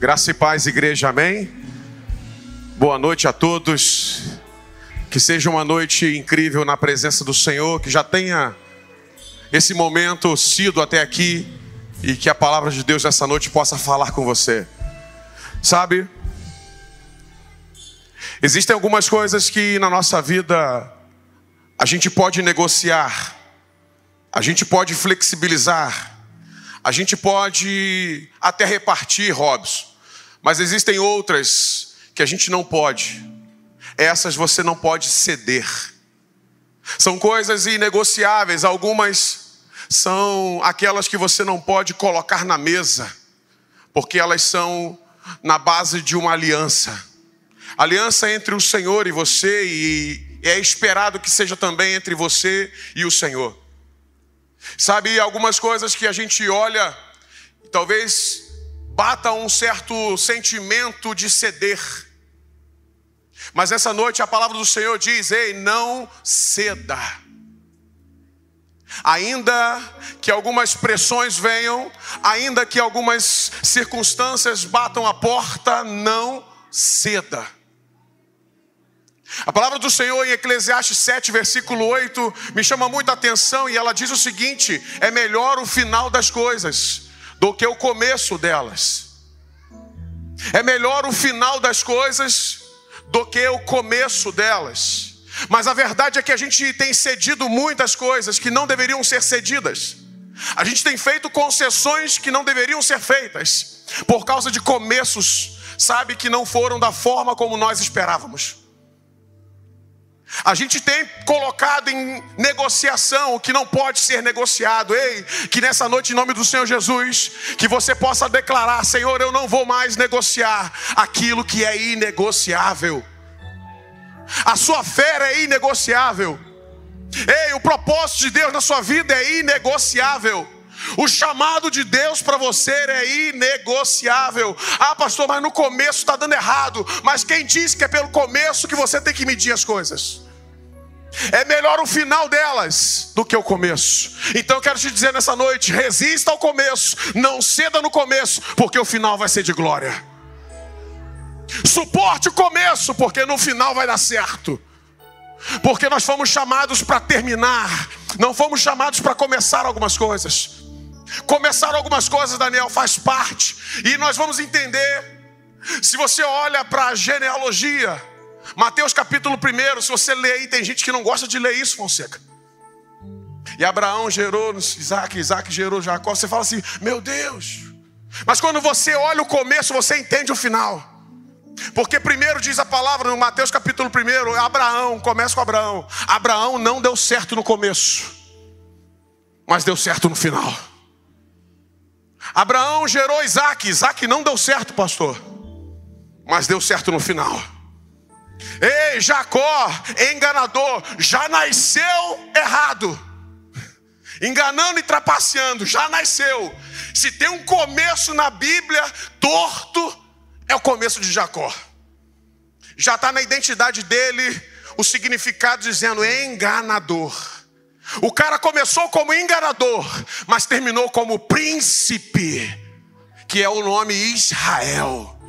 Graça e paz, igreja, amém? Boa noite a todos. Que seja uma noite incrível na presença do Senhor, que já tenha esse momento sido até aqui e que a palavra de Deus nessa noite possa falar com você. Sabe? Existem algumas coisas que na nossa vida a gente pode negociar, a gente pode flexibilizar, a gente pode até repartir, Robson, mas existem outras que a gente não pode. Essas você não pode ceder. São coisas inegociáveis, algumas são aquelas que você não pode colocar na mesa, porque elas são na base de uma aliança. Aliança entre o Senhor e você, e é esperado que seja também entre você e o Senhor. Sabe, algumas coisas que a gente olha, talvez bata um certo sentimento de ceder. Mas essa noite a palavra do Senhor diz: ei, não ceda. Ainda que algumas pressões venham, ainda que algumas circunstâncias batam a porta, não ceda. A palavra do Senhor em Eclesiastes 7, versículo 8, me chama muita atenção e ela diz o seguinte: é melhor o final das coisas do que o começo delas. É melhor o final das coisas do que o começo delas. Mas a verdade é que a gente tem cedido muitas coisas que não deveriam ser cedidas. A gente tem feito concessões que não deveriam ser feitas por causa de começos, sabe, que não foram da forma como nós esperávamos. A gente tem colocado em negociação o que não pode ser negociado. Ei, que nessa noite, em nome do Senhor Jesus, que você possa declarar: Senhor, eu não vou mais negociar aquilo que é inegociável. A sua fé é inegociável. Ei, o propósito de Deus na sua vida é inegociável. O chamado de Deus para você é inegociável. Ah, pastor, mas no começo está dando errado. Mas quem disse que é pelo começo que você tem que medir as coisas? É melhor o final delas do que o começo. Então eu quero te dizer nessa noite: resista ao começo, não ceda no começo, porque o final vai ser de glória. Suporte o começo, porque no final vai dar certo. Porque nós fomos chamados para terminar, não fomos chamados para começar algumas coisas. Começar algumas coisas, Daniel, faz parte. E nós vamos entender. Se você olha para a genealogia, Mateus capítulo 1, se você ler aí, tem gente que não gosta de ler isso, Fonseca. E Abraão gerou Isaac, Isaac gerou Jacó. Você fala assim, meu Deus. Mas quando você olha o começo, você entende o final. Porque primeiro diz a palavra no Mateus capítulo 1, Abraão, começa com Abraão. Abraão não deu certo no começo, mas deu certo no final. Abraão gerou Isaac, Isaac não deu certo, pastor, mas deu certo no final. Ei, Jacó, enganador, já nasceu errado, enganando e trapaceando, já nasceu. Se tem um começo na Bíblia torto, é o começo de Jacó. Já está na identidade dele o significado dizendo enganador. O cara começou como enganador, mas terminou como príncipe, que é o nome Israel.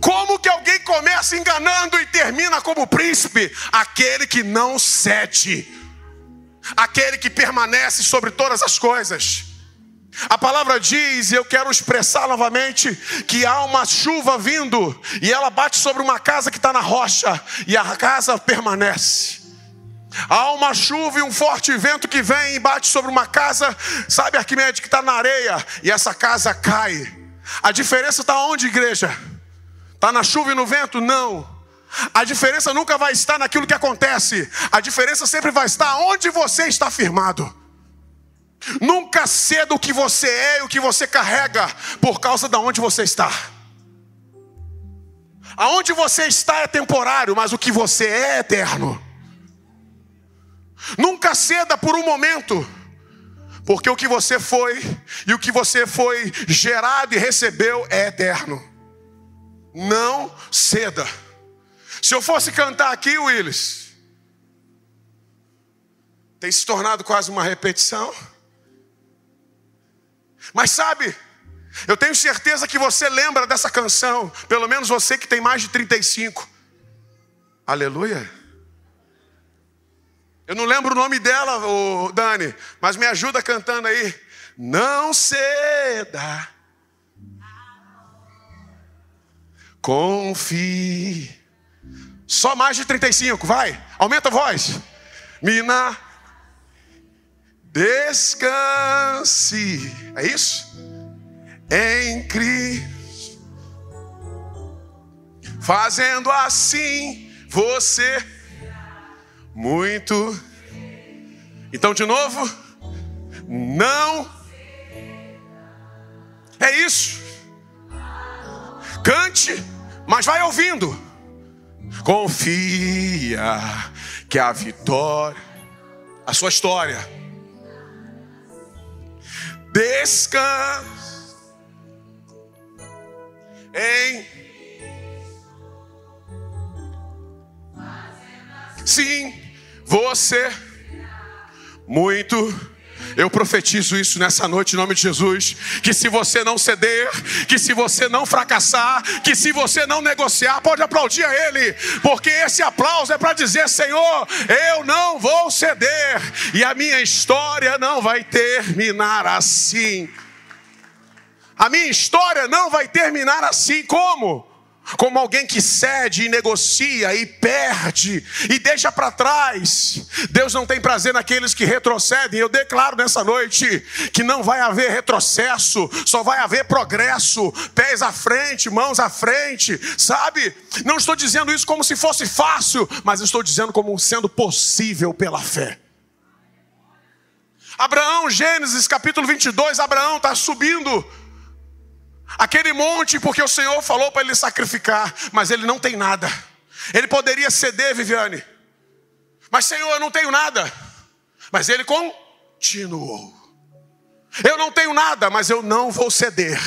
Como que alguém começa enganando e termina como príncipe? Aquele que não cede, aquele que permanece sobre todas as coisas. A palavra diz, e eu quero expressar novamente, que há uma chuva vindo, e ela bate sobre uma casa que está na rocha, e a casa permanece. Há uma chuva e um forte vento que vem e bate sobre uma casa, sabe, Arquimedes, que está na areia, e essa casa cai. A diferença está onde, igreja? Está na chuva e no vento? Não. A diferença nunca vai estar naquilo que acontece, a diferença sempre vai estar onde você está firmado. Nunca ceda o que você é e o que você carrega por causa de onde você está. Aonde você está é temporário, mas o que você é é eterno. Nunca ceda por um momento, porque o que você foi e o que você foi gerado e recebeu é eterno. Não ceda. Se eu fosse cantar aqui, Willis, tem se tornado quase uma repetição. Mas sabe, Eu tenho certeza que você lembra dessa canção, pelo menos você que tem mais de 35. Aleluia. Eu não lembro o nome dela, Dani, mas me ajuda cantando aí. Não ceda. Confie. Só mais de 35, vai. Aumenta a voz. Mina. Descanse. É isso? Em Cristo. Fazendo assim, você muito. Então, de novo, não. É isso. Cante, mas vai ouvindo. Confia que a vitória, a sua história, descansa em sim, você muito eu profetizo isso nessa noite em nome de Jesus. Que se você não ceder, que se você não fracassar, que se você não negociar, pode aplaudir a Ele, porque esse aplauso é para dizer: Senhor, eu não vou ceder, e a minha história não vai terminar assim. A minha história não vai terminar assim. Como? Como alguém que cede e negocia e perde e deixa para trás. Deus não tem prazer naqueles que retrocedem. Eu declaro nessa noite que não vai haver retrocesso, só vai haver progresso, pés à frente, mãos à frente, sabe? Não estou dizendo isso como se fosse fácil, mas estou dizendo como sendo possível pela fé. Abraão, Gênesis capítulo 22, Abraão está subindo aquele monte, porque o Senhor falou para ele sacrificar, mas ele não tem nada. Ele poderia ceder, Viviane, mas Senhor, eu não tenho nada. Mas ele continuou. Eu não tenho nada, mas eu não vou ceder.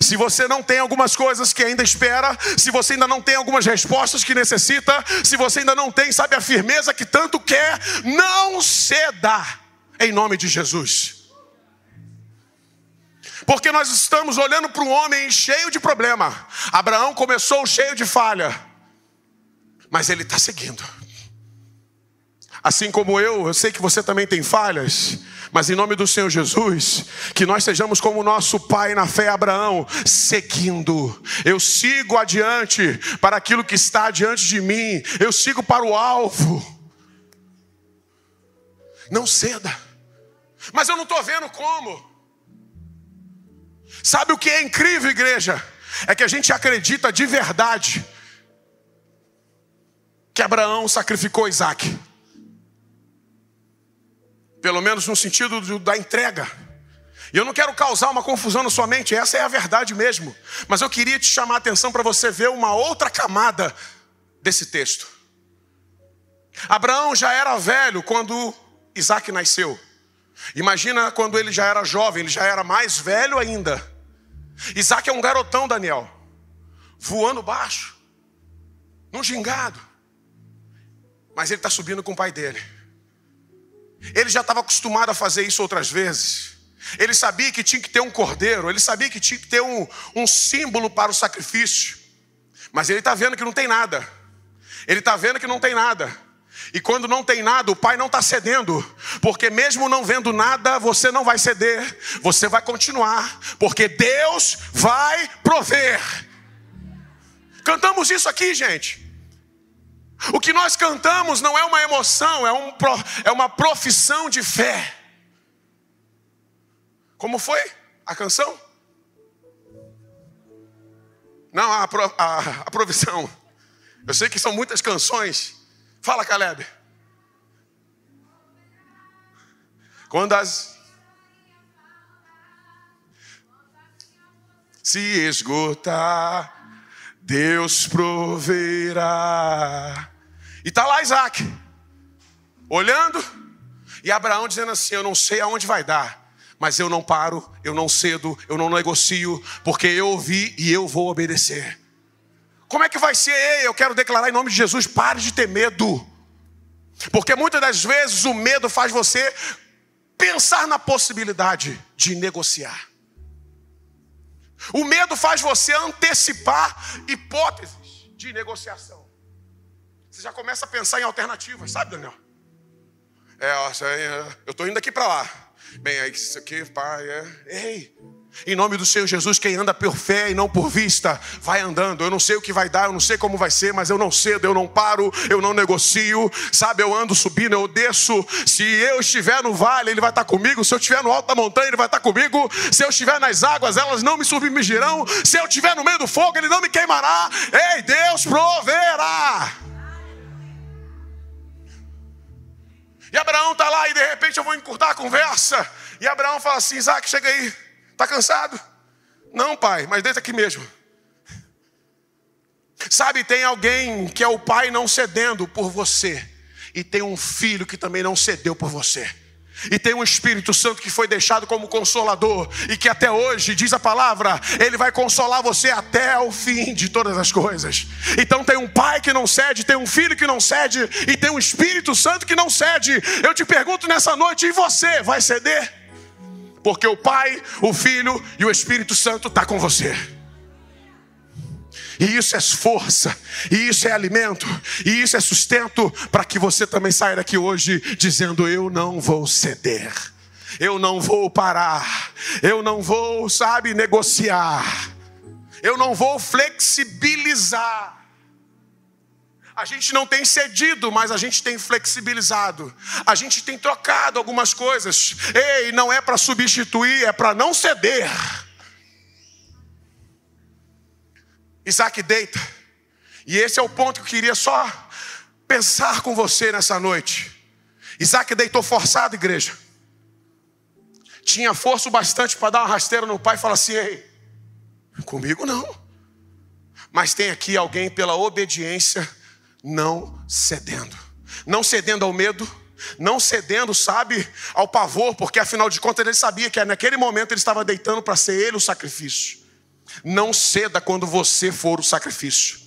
Se você não tem algumas coisas que ainda espera, se você ainda não tem algumas respostas que necessita, se você ainda não tem, sabe, a firmeza que tanto quer, não ceda, em nome de Jesus. Porque nós estamos olhando para um homem cheio de problema. Abraão começou cheio de falha, mas ele está seguindo. Assim como eu, eu sei que você também tem falhas, mas em nome do Senhor Jesus, que nós sejamos como nosso pai na fé Abraão, seguindo. Eu sigo adiante para aquilo que está diante de mim, eu sigo para o alvo. Não ceda. Mas eu não estou vendo como. Sabe o que é incrível, igreja? É que a gente acredita de verdade que Abraão sacrificou Isaac. Pelo menos no sentido da entrega. E eu não quero causar uma confusão na sua mente, essa é a verdade mesmo. Mas eu queria te chamar a atenção para você ver uma outra camada desse texto. Abraão já era velho quando Isaac nasceu. Imagina quando ele já era jovem, ele já era mais velho ainda. Isaac é um garotão, Daniel, voando baixo, num gingado. Mas ele está subindo com o pai dele. Ele já estava acostumado a fazer isso outras vezes. Ele sabia que tinha que ter um cordeiro, ele sabia que tinha que ter um, um símbolo para o sacrifício. Mas ele está vendo que não tem nada. Ele está vendo que não tem nada. E quando não tem nada, o pai não está cedendo, porque mesmo não vendo nada, você não vai ceder, você vai continuar, porque Deus vai prover. Cantamos isso aqui, gente. O que nós cantamos não é uma emoção, é, um, é uma profissão de fé. Como foi a canção? Não, a, a, a provisão. Eu sei que são muitas canções. Fala, Caleb. Quando as se esgotar, Deus proverá. E está lá Isaac, olhando, e Abraão dizendo assim: Eu não sei aonde vai dar, mas eu não paro, eu não cedo, eu não negocio, porque eu ouvi e eu vou obedecer. Como é que vai ser? Ei, eu quero declarar em nome de Jesus: pare de ter medo. Porque muitas das vezes o medo faz você pensar na possibilidade de negociar. O medo faz você antecipar hipóteses de negociação. Você já começa a pensar em alternativas, sabe, Daniel? É, ó, eu estou indo aqui para lá. Bem, aí isso aqui, pai, é. Ei, em nome do Senhor Jesus, quem anda por fé e não por vista, vai andando. Eu não sei o que vai dar, eu não sei como vai ser, mas eu não cedo, eu não paro, eu não negocio. Sabe, eu ando subindo, eu desço. Se eu estiver no vale, Ele vai estar comigo. Se eu estiver no alto da montanha, Ele vai estar comigo. Se eu estiver nas águas, elas não me submergirão. Se eu estiver no meio do fogo, Ele não me queimará. Ei, Deus proverá. E Abraão está lá e de repente eu vou encurtar a conversa. E Abraão fala assim: Isaac, chega aí. Está cansado? Não, pai, mas deita aqui mesmo. Sabe, tem alguém que é o pai não cedendo por você, e tem um filho que também não cedeu por você. E tem um Espírito Santo que foi deixado como consolador, e que até hoje, diz a palavra, ele vai consolar você até o fim de todas as coisas. Então tem um pai que não cede, tem um filho que não cede, e tem um Espírito Santo que não cede. Eu te pergunto nessa noite, e você vai ceder? Porque o Pai, o Filho e o Espírito Santo está com você. E isso é força, e isso é alimento, e isso é sustento para que você também saia daqui hoje dizendo: Eu não vou ceder, eu não vou parar, eu não vou, sabe, negociar, eu não vou flexibilizar. A gente não tem cedido, mas a gente tem flexibilizado. A gente tem trocado algumas coisas. Ei, não é para substituir, é para não ceder. Isaac deita. E esse é o ponto que eu queria só pensar com você nessa noite. Isaac deitou forçado, igreja. Tinha força bastante para dar uma rasteira no pai e falar assim: Ei, comigo não. Mas tem aqui alguém pela obediência não cedendo. Não cedendo ao medo, não cedendo, sabe, ao pavor, porque afinal de contas ele sabia que naquele momento ele estava deitando para ser ele o sacrifício. Não ceda quando você for o sacrifício.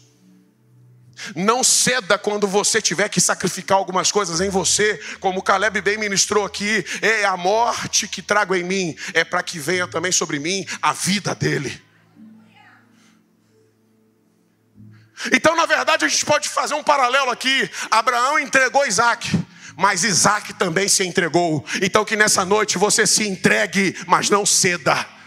Não ceda quando você tiver que sacrificar algumas coisas em você, como Caleb bem ministrou aqui. É a morte que trago em mim, é para que venha também sobre mim a vida dele. Então, na verdade, a gente pode fazer um paralelo aqui. Abraão entregou Isaac, mas Isaac também se entregou. Então, que nessa noite você se entregue, mas não ceda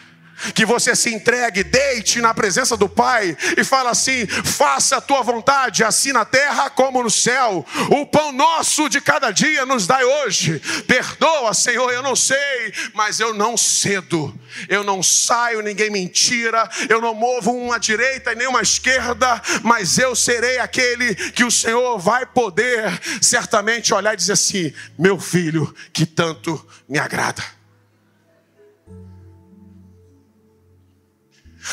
que você se entregue, deite na presença do Pai e fala assim: faça a tua vontade, assim na terra como no céu. O pão nosso de cada dia nos dai hoje. Perdoa, Senhor, eu não sei, mas eu não cedo. Eu não saio, ninguém me tira. Eu não movo uma direita e nem uma esquerda, mas eu serei aquele que o Senhor vai poder certamente olhar e dizer assim: meu filho, que tanto me agrada.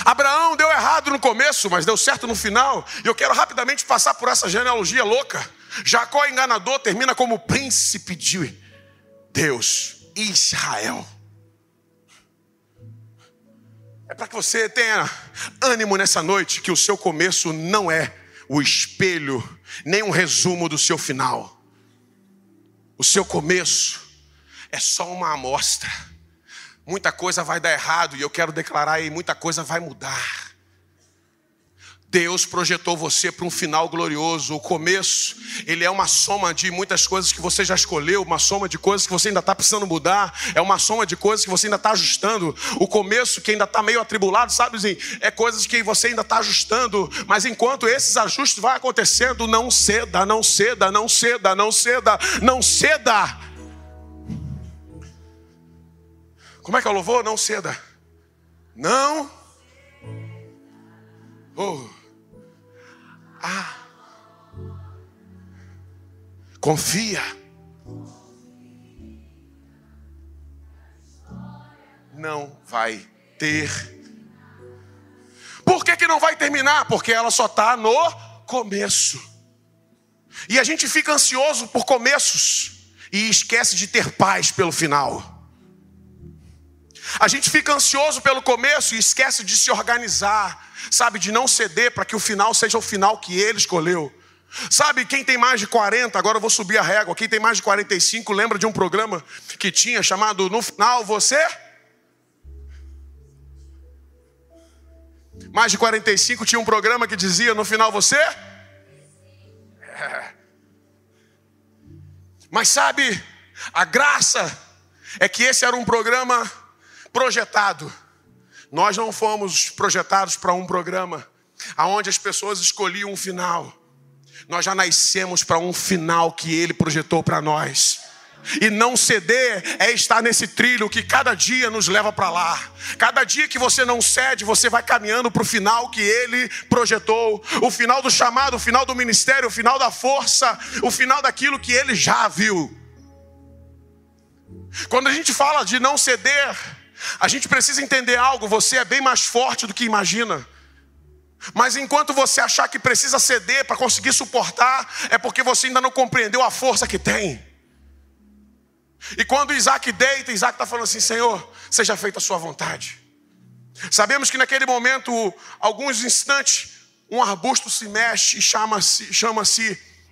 Abraão deu errado no começo, mas deu certo no final. E eu quero rapidamente passar por essa genealogia louca. Jacó enganador termina como príncipe de Deus, Israel. É para que você tenha ânimo nessa noite que o seu começo não é o espelho, nem um resumo do seu final. O seu começo é só uma amostra muita coisa vai dar errado e eu quero declarar aí, muita coisa vai mudar. Deus projetou você para um final glorioso. O começo, ele é uma soma de muitas coisas que você já escolheu, uma soma de coisas que você ainda está precisando mudar, é uma soma de coisas que você ainda está ajustando. O começo, que ainda está meio atribulado, sabe, assim, é coisas que você ainda está ajustando. Mas enquanto esses ajustes vão acontecendo, não ceda, não ceda, não ceda, não ceda, não ceda. Como é que é o louvor? Não ceda. Não. Oh. Ah. Confia. Não vai ter. Por que, que não vai terminar? Porque ela só está no começo. E a gente fica ansioso por começos e esquece de ter paz pelo final. A gente fica ansioso pelo começo e esquece de se organizar, sabe, de não ceder para que o final seja o final que ele escolheu. Sabe, quem tem mais de 40, agora eu vou subir a régua, quem tem mais de 45, lembra de um programa que tinha chamado No Final Você? Mais de 45 tinha um programa que dizia: no final você? É. Mas sabe, a graça é que esse era um programa projetado. Nós não fomos projetados para um programa aonde as pessoas escolhiam um final. Nós já nascemos para um final que ele projetou para nós. E não ceder é estar nesse trilho que cada dia nos leva para lá. Cada dia que você não cede, você vai caminhando para o final que Ele projetou. O final do chamado, o final do ministério, o final da força, o final daquilo que Ele já viu. Quando a gente fala de não ceder, a gente precisa entender algo: você é bem mais forte do que imagina. Mas enquanto você achar que precisa ceder para conseguir suportar, é porque você ainda não compreendeu a força que tem. E quando Isaac deita, Isaac está falando assim: Senhor, seja feita a sua vontade. Sabemos que naquele momento, alguns instantes, um arbusto se mexe e chama-se chama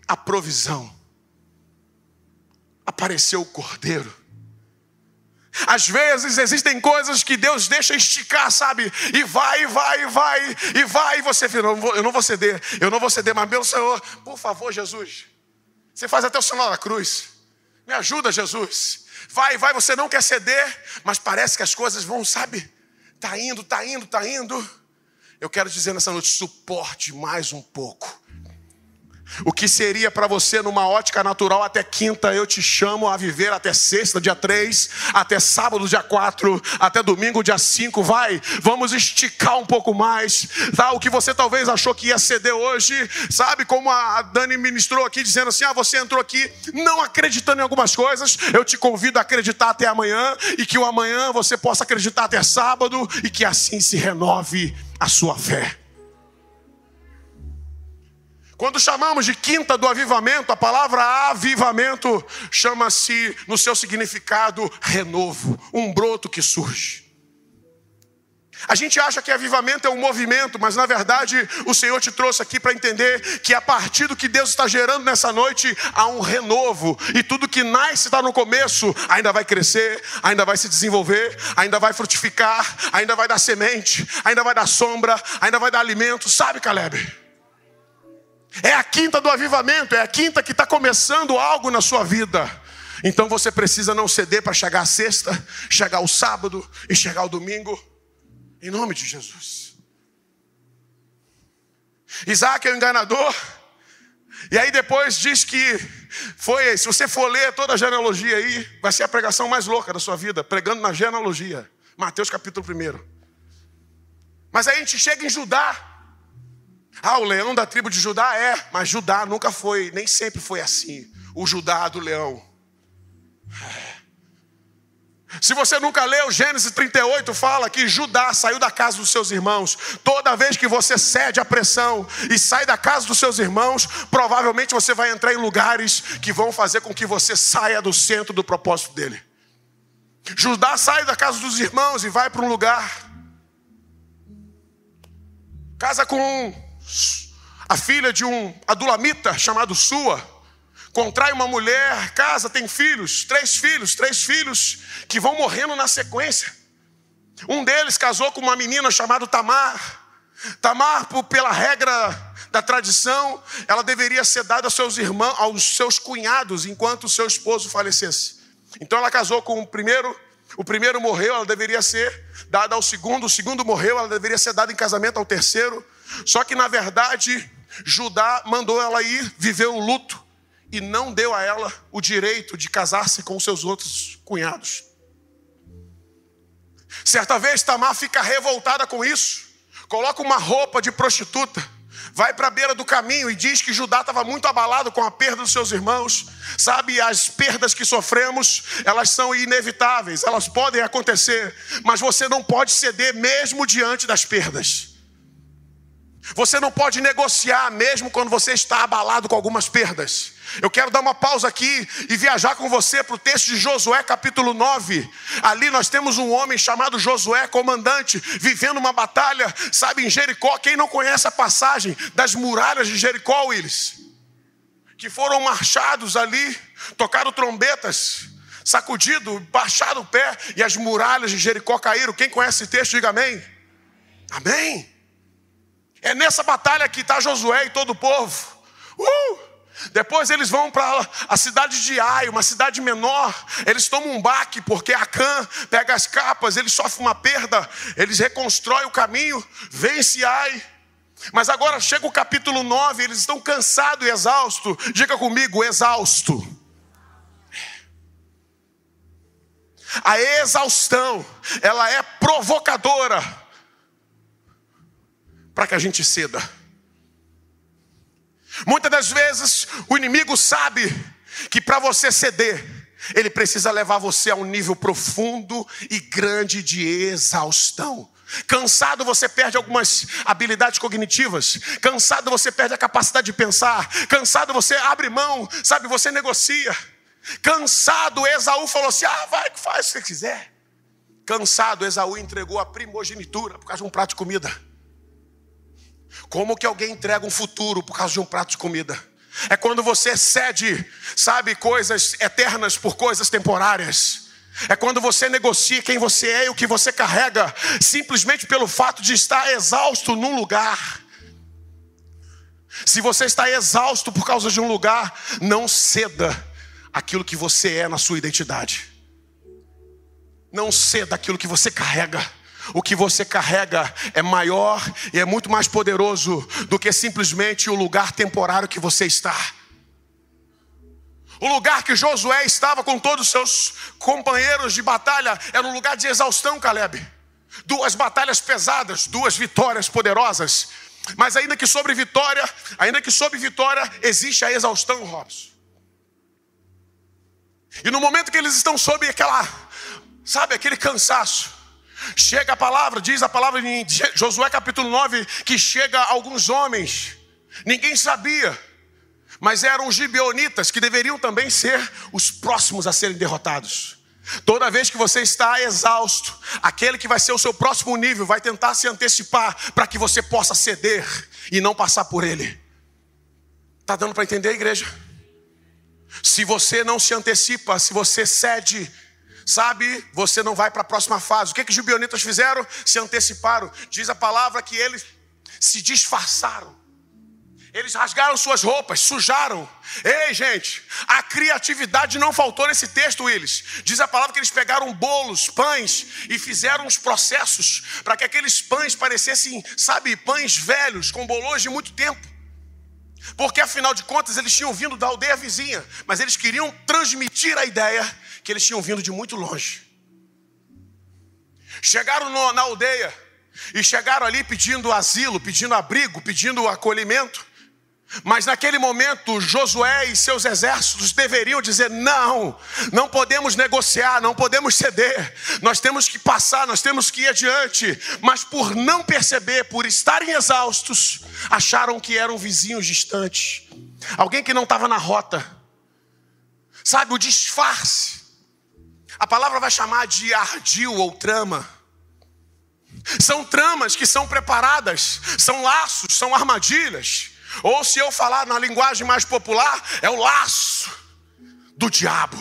a provisão. Apareceu o cordeiro. Às vezes existem coisas que Deus deixa esticar, sabe? E vai, vai, vai, e vai, e você fala, eu não vou ceder, eu não vou ceder, mas meu Senhor, por favor, Jesus. Você faz até o sinal da cruz. Me ajuda, Jesus. Vai, vai, você não quer ceder, mas parece que as coisas vão, sabe? Tá indo, tá indo, tá indo. Eu quero dizer nessa noite, suporte mais um pouco. O que seria para você numa ótica natural até quinta, eu te chamo a viver até sexta, dia 3, até sábado, dia 4, até domingo, dia 5. Vai, vamos esticar um pouco mais. Tá? O que você talvez achou que ia ceder hoje, sabe? Como a Dani ministrou aqui, dizendo assim: ah, você entrou aqui não acreditando em algumas coisas. Eu te convido a acreditar até amanhã, e que o amanhã você possa acreditar até sábado, e que assim se renove a sua fé. Quando chamamos de quinta do avivamento, a palavra avivamento chama-se, no seu significado, renovo, um broto que surge. A gente acha que avivamento é um movimento, mas na verdade o Senhor te trouxe aqui para entender que a partir do que Deus está gerando nessa noite, há um renovo, e tudo que nasce está no começo, ainda vai crescer, ainda vai se desenvolver, ainda vai frutificar, ainda vai dar semente, ainda vai dar sombra, ainda vai dar alimento, sabe, Caleb? É a quinta do avivamento, é a quinta que está começando algo na sua vida. Então você precisa não ceder para chegar a sexta, chegar o sábado e chegar o domingo, em nome de Jesus. Isaac é o enganador, e aí depois diz que foi, se você for ler toda a genealogia aí, vai ser a pregação mais louca da sua vida, pregando na genealogia. Mateus capítulo 1. Mas aí a gente chega em Judá, ah, o leão da tribo de Judá é, mas Judá nunca foi, nem sempre foi assim. O Judá do leão. Se você nunca leu Gênesis 38, fala que Judá saiu da casa dos seus irmãos. Toda vez que você cede à pressão e sai da casa dos seus irmãos, provavelmente você vai entrar em lugares que vão fazer com que você saia do centro do propósito dele. Judá sai da casa dos irmãos e vai para um lugar. Casa com a filha de um adulamita chamado Sua, contrai uma mulher, casa, tem filhos, três filhos, três filhos que vão morrendo na sequência. Um deles casou com uma menina chamada Tamar. Tamar, pela regra da tradição, ela deveria ser dada aos seus irmãos, aos seus cunhados, enquanto seu esposo falecesse. Então ela casou com o primeiro, o primeiro morreu, ela deveria ser dada ao segundo, o segundo morreu, ela deveria ser dada em casamento ao terceiro. Só que na verdade, Judá mandou ela ir viver o luto e não deu a ela o direito de casar-se com seus outros cunhados. Certa vez Tamar fica revoltada com isso, coloca uma roupa de prostituta, vai para a beira do caminho e diz que Judá estava muito abalado com a perda dos seus irmãos. Sabe, as perdas que sofremos, elas são inevitáveis, elas podem acontecer, mas você não pode ceder mesmo diante das perdas. Você não pode negociar mesmo quando você está abalado com algumas perdas. Eu quero dar uma pausa aqui e viajar com você para o texto de Josué, capítulo 9. Ali nós temos um homem chamado Josué, comandante, vivendo uma batalha, sabe, em Jericó. Quem não conhece a passagem das muralhas de Jericó, Willis? Que foram marchados ali, tocaram trombetas, sacudido, baixado o pé, e as muralhas de Jericó caíram. Quem conhece esse texto, diga amém. Amém. É nessa batalha que está Josué e todo o povo. Uh! Depois eles vão para a cidade de Ai, uma cidade menor. Eles tomam um baque porque Acã pega as capas, eles sofrem uma perda, eles reconstroem o caminho, vence Ai. Mas agora chega o capítulo 9, eles estão cansados e exaustos. Diga comigo, exausto. A exaustão, ela é provocadora para que a gente ceda. Muitas das vezes o inimigo sabe que para você ceder, ele precisa levar você a um nível profundo e grande de exaustão. Cansado você perde algumas habilidades cognitivas. Cansado você perde a capacidade de pensar. Cansado você abre mão, sabe? Você negocia. Cansado, Esaú falou assim: ah, vai, faz o que quiser. Cansado, Esaú entregou a primogenitura por causa de um prato de comida. Como que alguém entrega um futuro por causa de um prato de comida? É quando você cede, sabe, coisas eternas por coisas temporárias. É quando você negocia quem você é e o que você carrega, simplesmente pelo fato de estar exausto num lugar. Se você está exausto por causa de um lugar, não ceda aquilo que você é na sua identidade. Não ceda aquilo que você carrega. O que você carrega é maior e é muito mais poderoso do que simplesmente o lugar temporário que você está. O lugar que Josué estava com todos os seus companheiros de batalha era um lugar de exaustão, Caleb. Duas batalhas pesadas, duas vitórias poderosas. Mas ainda que sobre vitória, ainda que sobre vitória, existe a exaustão, Robson. E no momento que eles estão sob aquela, sabe, aquele cansaço, chega a palavra, diz a palavra em Josué capítulo 9, que chega alguns homens, ninguém sabia, mas eram os gibeonitas, que deveriam também ser os próximos a serem derrotados. Toda vez que você está exausto, aquele que vai ser o seu próximo nível vai tentar se antecipar para que você possa ceder e não passar por ele. Está dando para entender, igreja? Se você não se antecipa, se você cede, sabe, você não vai para a próxima fase. O que, que os gibeonitas fizeram? Se anteciparam. Diz a palavra que eles se disfarçaram. Eles rasgaram suas roupas, sujaram. Ei, gente, a criatividade não faltou nesse texto, Willis. Diz a palavra que eles pegaram bolos, pães e fizeram os processos para que aqueles pães parecessem, sabe, pães velhos, com bolões de muito tempo. Porque afinal de contas eles tinham vindo da aldeia vizinha, mas eles queriam transmitir a ideia que eles tinham vindo de muito longe. Chegaram no, na aldeia e chegaram ali pedindo asilo, pedindo abrigo, pedindo acolhimento. Mas naquele momento, Josué e seus exércitos deveriam dizer: não, não podemos negociar, não podemos ceder, nós temos que passar, nós temos que ir adiante. Mas por não perceber, por estarem exaustos, acharam que eram vizinhos distantes, alguém que não estava na rota, sabe, o disfarce. A palavra vai chamar de ardil ou trama. São tramas que são preparadas, são laços, são armadilhas ou se eu falar na linguagem mais popular, é o laço do diabo.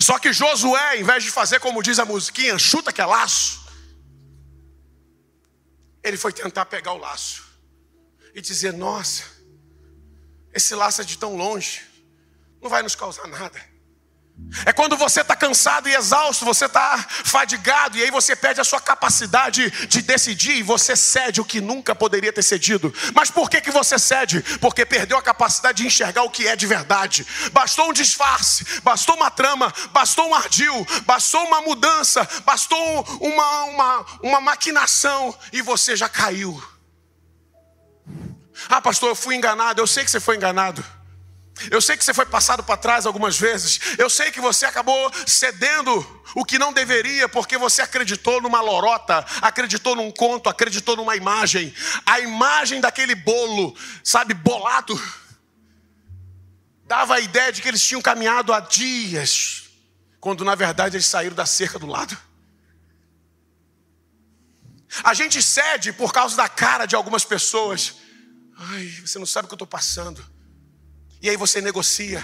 Só que Josué, em vez de fazer como diz a musiquinha, chuta que é laço, ele foi tentar pegar o laço e dizer: Nossa, esse laço é de tão longe, não vai nos causar nada. É quando você está cansado e exausto, você está fadigado, e aí você perde a sua capacidade de decidir, e você cede o que nunca poderia ter cedido. Mas por que, que você cede? Porque perdeu a capacidade de enxergar o que é de verdade. Bastou um disfarce, bastou uma trama, bastou um ardil, bastou uma mudança, bastou uma, uma, uma maquinação, e você já caiu. Ah, pastor, eu fui enganado. Eu sei que você foi enganado. Eu sei que você foi passado para trás algumas vezes. Eu sei que você acabou cedendo o que não deveria, porque você acreditou numa lorota, acreditou num conto, acreditou numa imagem. A imagem daquele bolo, sabe, bolado, dava a ideia de que eles tinham caminhado há dias, quando na verdade eles saíram da cerca do lado. A gente cede por causa da cara de algumas pessoas. Ai, você não sabe o que eu estou passando. E aí você negocia.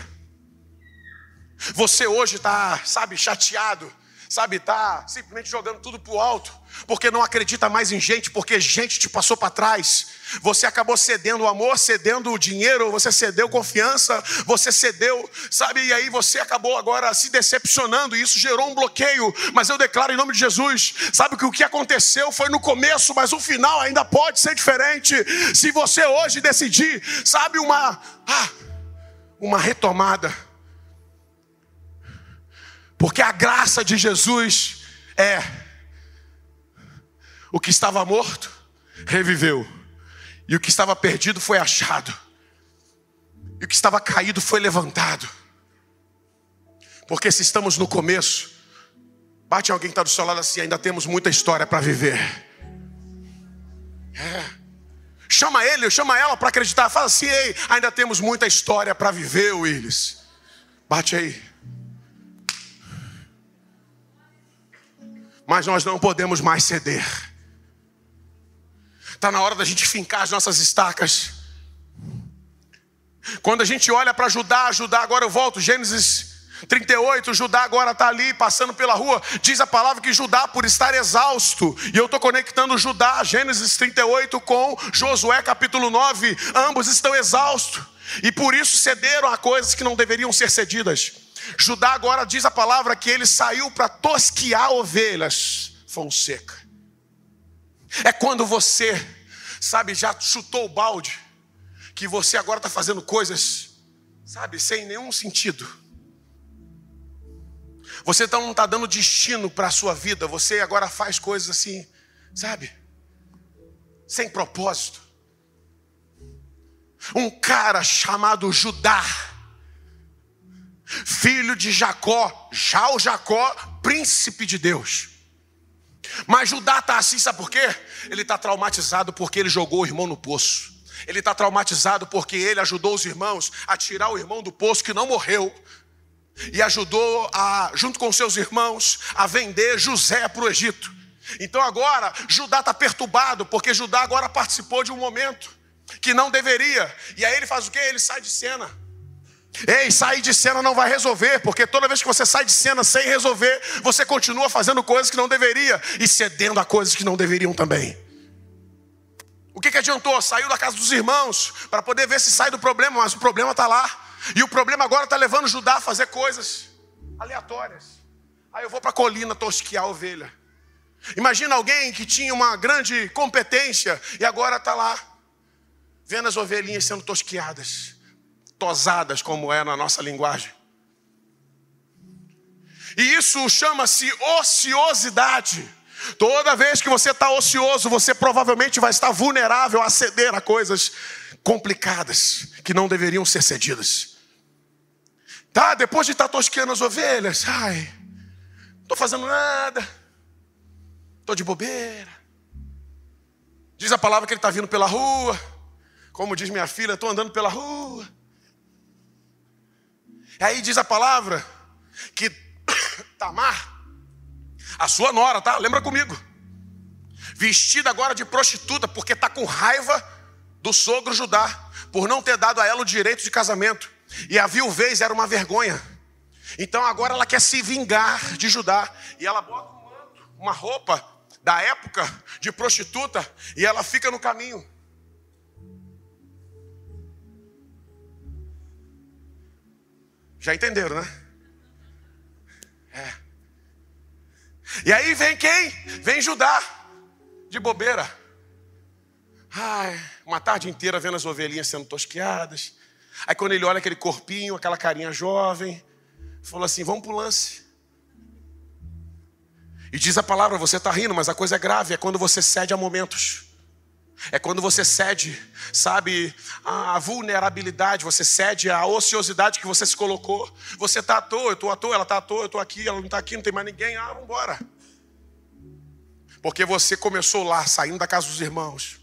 Você hoje está, sabe, chateado. sabe, tá simplesmente jogando tudo pro alto, porque não acredita mais em gente, porque gente te passou para trás. Você acabou cedendo o amor, cedendo o dinheiro, você cedeu confiança, você cedeu, sabe, e aí você acabou agora se decepcionando, e isso gerou um bloqueio. Mas eu declaro em nome de Jesus, sabe que o que aconteceu foi no começo, mas o final ainda pode ser diferente. Se você hoje decidir, sabe, uma ah, uma retomada porque a graça de Jesus é o que estava morto reviveu, e o que estava perdido foi achado, e o que estava caído foi levantado. Porque se estamos no começo, bate alguém que está do seu lado assim, ainda temos muita história para viver. É. Chama ele, chama ela para acreditar. Fala assim, ei, ainda temos muita história para viver, Willis. Bate aí. mas nós não podemos mais ceder. Está na hora da gente fincar as nossas estacas. Quando a gente olha para Judá, Judá, agora eu volto, Gênesis 38, Judá agora está ali passando pela rua. Diz a palavra que Judá, por estar exausto, e eu estou conectando Judá, Gênesis 38, com Josué capítulo 9, ambos estão exaustos, e por isso cederam a coisas que não deveriam ser cedidas. Judá agora diz a palavra que ele saiu para tosquiar ovelhas Fonseca. É quando você, sabe, já chutou o balde, que você agora está fazendo coisas, sabe, sem nenhum sentido. Você então não está dando destino para a sua vida, você agora faz coisas assim, sabe, sem propósito. Um cara chamado Judá, filho de Jacó, já o Jacó, príncipe de Deus. Mas Judá está assim, sabe por quê? Ele está traumatizado porque ele jogou o irmão no poço. Ele está traumatizado porque ele ajudou os irmãos a tirar o irmão do poço que não morreu. E ajudou, a, junto com seus irmãos, a vender José para o Egito. Então agora, Judá está perturbado, porque Judá agora participou de um momento que não deveria. E aí ele faz o quê? Ele sai de cena. Ei, sair de cena não vai resolver, porque toda vez que você sai de cena sem resolver, você continua fazendo coisas que não deveria e cedendo a coisas que não deveriam também. O que, que adiantou? Saiu da casa dos irmãos para poder ver se sai do problema, mas o problema está lá. E o problema agora está levando Judá a fazer coisas aleatórias. Aí eu vou para a colina tosquiar a ovelha. Imagina alguém que tinha uma grande competência e agora está lá, vendo as ovelhinhas sendo tosquiadas tosadas, como é na nossa linguagem. E isso chama-se ociosidade. Toda vez que você está ocioso, você provavelmente vai estar vulnerável a ceder a coisas complicadas que não deveriam ser cedidas. Tá, depois de estar tosqueando as ovelhas, ai, não estou fazendo nada, estou de bobeira. Diz a palavra que ele está vindo pela rua, como diz minha filha, estou andando pela rua. Aí diz a palavra que Tamar, a sua nora, tá? Lembra comigo. Vestida agora de prostituta, porque está com raiva do sogro Judá, por não ter dado a ela o direito de casamento. E a viuvez era uma vergonha. Então agora ela quer se vingar de Judá. E ela bota um manto, uma roupa da época de prostituta, e ela fica no caminho. Já entenderam, né? É. E aí vem quem? Vem Judá, de bobeira. Ai, uma tarde inteira vendo as ovelhinhas sendo tosqueadas. Aí quando ele olha aquele corpinho, aquela carinha jovem, falou assim: vamos pro lance. E diz a palavra, você está rindo, mas a coisa é grave, é quando você cede a momentos. É quando você cede, sabe, a vulnerabilidade, você cede a ociosidade que você se colocou. Você está à toa, eu estou à toa, ela está à toa, eu estou aqui, ela não está aqui, não tem mais ninguém. Ah, vamos embora. Porque você começou lá, saindo da casa dos irmãos.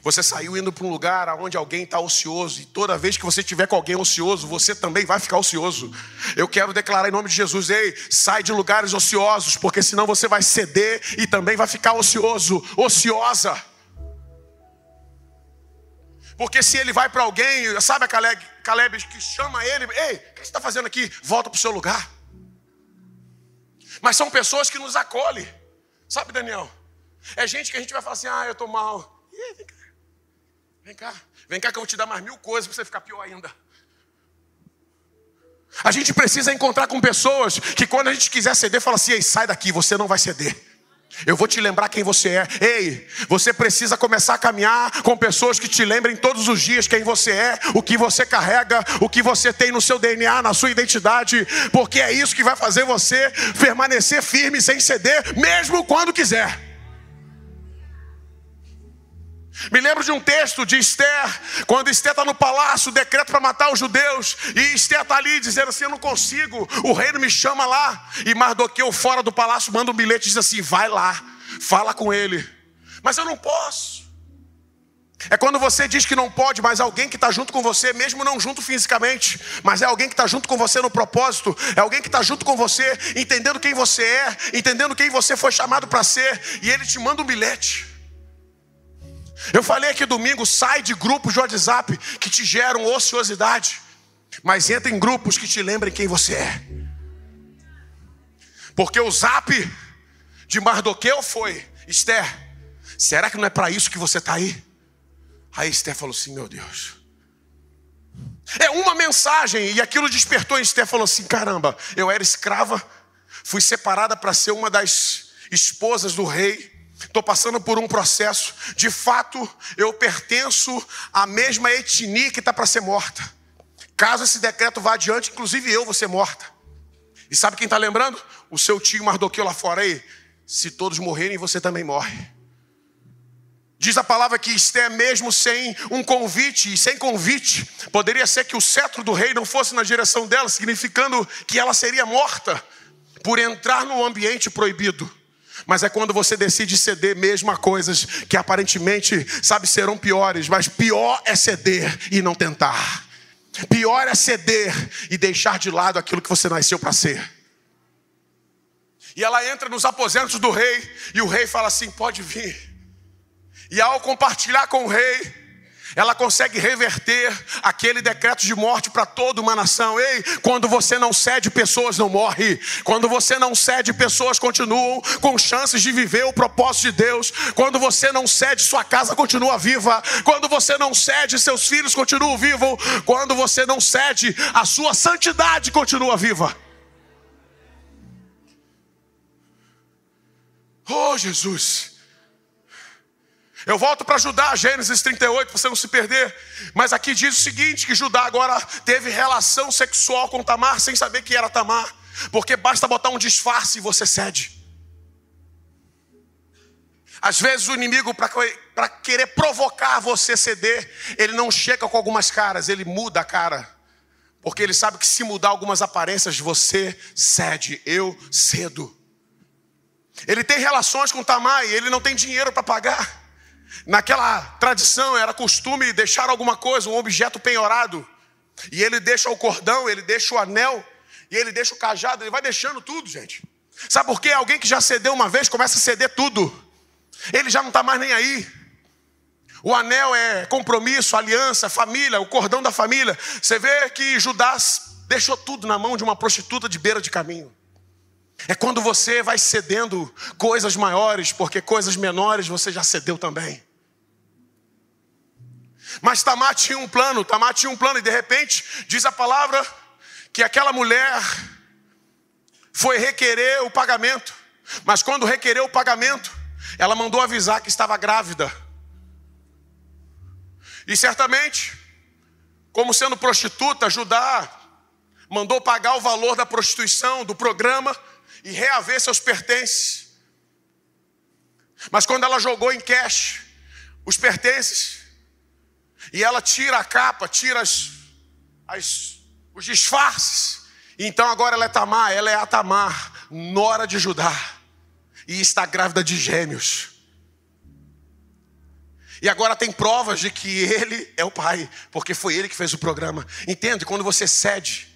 Você saiu indo para um lugar onde alguém está ocioso, e toda vez que você tiver com alguém ocioso, você também vai ficar ocioso. Eu quero declarar em nome de Jesus: ei, sai de lugares ociosos, porque senão você vai ceder e também vai ficar ocioso, ociosa. Porque se ele vai para alguém, sabe a Caleb, Caleb que chama ele, ei, o que você está fazendo aqui? Volta para o seu lugar. Mas são pessoas que nos acolhem. Sabe, Daniel? É gente que a gente vai falar assim: ah, eu estou mal. Vem cá. Vem cá que eu vou te dar mais mil coisas para você ficar pior ainda. A gente precisa encontrar com pessoas que quando a gente quiser ceder, fala assim: Ei, sai daqui, você não vai ceder. Eu vou te lembrar quem você é. Ei, você precisa começar a caminhar com pessoas que te lembrem todos os dias quem você é, o que você carrega, o que você tem no seu DNA, na sua identidade, porque é isso que vai fazer você permanecer firme sem ceder, mesmo quando quiser. Me lembro de um texto de Esther, quando Esther está no palácio, decreto para matar os judeus, e Esther está ali dizendo assim: Eu não consigo, o reino me chama lá. E Mardoqueu, fora do palácio, manda um bilhete e diz assim: Vai lá, fala com ele. Mas eu não posso. É quando você diz que não pode, mas alguém que está junto com você, mesmo não junto fisicamente, mas é alguém que está junto com você no propósito, é alguém que está junto com você, entendendo quem você é, entendendo quem você foi chamado para ser, e ele te manda um bilhete. Eu falei aqui domingo, sai de grupos de WhatsApp que te geram ociosidade, mas entra em grupos que te lembrem quem você é. Porque o zap de Mardoqueu foi, Esther, será que não é para isso que você está aí? Aí Esther falou assim: meu Deus. É uma mensagem, e aquilo despertou em Esther, falou assim: caramba, eu era escrava, fui separada para ser uma das esposas do rei, estou passando por um processo. De fato, eu pertenço à mesma etnia que está para ser morta. Caso esse decreto vá adiante, inclusive eu vou ser morta. E sabe quem está lembrando? O seu tio Mardoqueu lá fora aí. Se todos morrerem, você também morre. Diz a palavra que Esté, mesmo sem um convite, e sem convite, poderia ser que o cetro do rei não fosse na direção dela, significando que ela seria morta por entrar no ambiente proibido. Mas é quando você decide ceder mesmo a coisas que aparentemente, sabe, serão piores, mas pior é ceder e não tentar. Pior é ceder e deixar de lado aquilo que você nasceu para ser. E ela entra nos aposentos do rei, e o rei fala assim: pode vir. E ao compartilhar com o rei, ela consegue reverter aquele decreto de morte para toda uma nação. Ei, quando você não cede, pessoas não morrem. Quando você não cede, pessoas continuam com chances de viver o propósito de Deus. Quando você não cede, sua casa continua viva. Quando você não cede, seus filhos continuam vivos. Quando você não cede, a sua santidade continua viva. Oh, Jesus. Eu volto para Judá, Gênesis 38, para você não se perder. Mas aqui diz o seguinte: que Judá agora teve relação sexual com Tamar sem saber que era Tamar. Porque basta botar um disfarce e você cede. Às vezes o inimigo, para querer provocar você ceder, ele não chega com algumas caras, ele muda a cara. Porque ele sabe que se mudar algumas aparências, você cede, eu cedo. Ele tem relações com Tamar e ele não tem dinheiro para pagar. Naquela tradição era costume deixar alguma coisa, um objeto penhorado. E ele deixa o cordão, ele deixa o anel, e ele deixa o cajado, ele vai deixando tudo, gente. Sabe por quê? Alguém que já cedeu uma vez começa a ceder tudo. Ele já não está mais nem aí. O anel é compromisso, aliança, família, o cordão da família. Você vê que Judas deixou tudo na mão de uma prostituta de beira de caminho. É quando você vai cedendo coisas maiores, porque coisas menores você já cedeu também. Mas Tamar tinha um plano, Tamar tinha um plano, e de repente, diz a palavra, que aquela mulher foi requerer o pagamento. Mas quando requereu o pagamento, ela mandou avisar que estava grávida. E certamente, como sendo prostituta, Judá mandou pagar o valor da prostituição, do programa, e reaver seus pertences. Mas quando ela jogou em cash os pertences, e ela tira a capa, tira as, as, os disfarces, então agora ela é Tamar, ela é a Tamar, nora de Judá, e está grávida de gêmeos. E agora tem provas de que ele é o pai, porque foi ele que fez o programa. Entende? Quando você cede,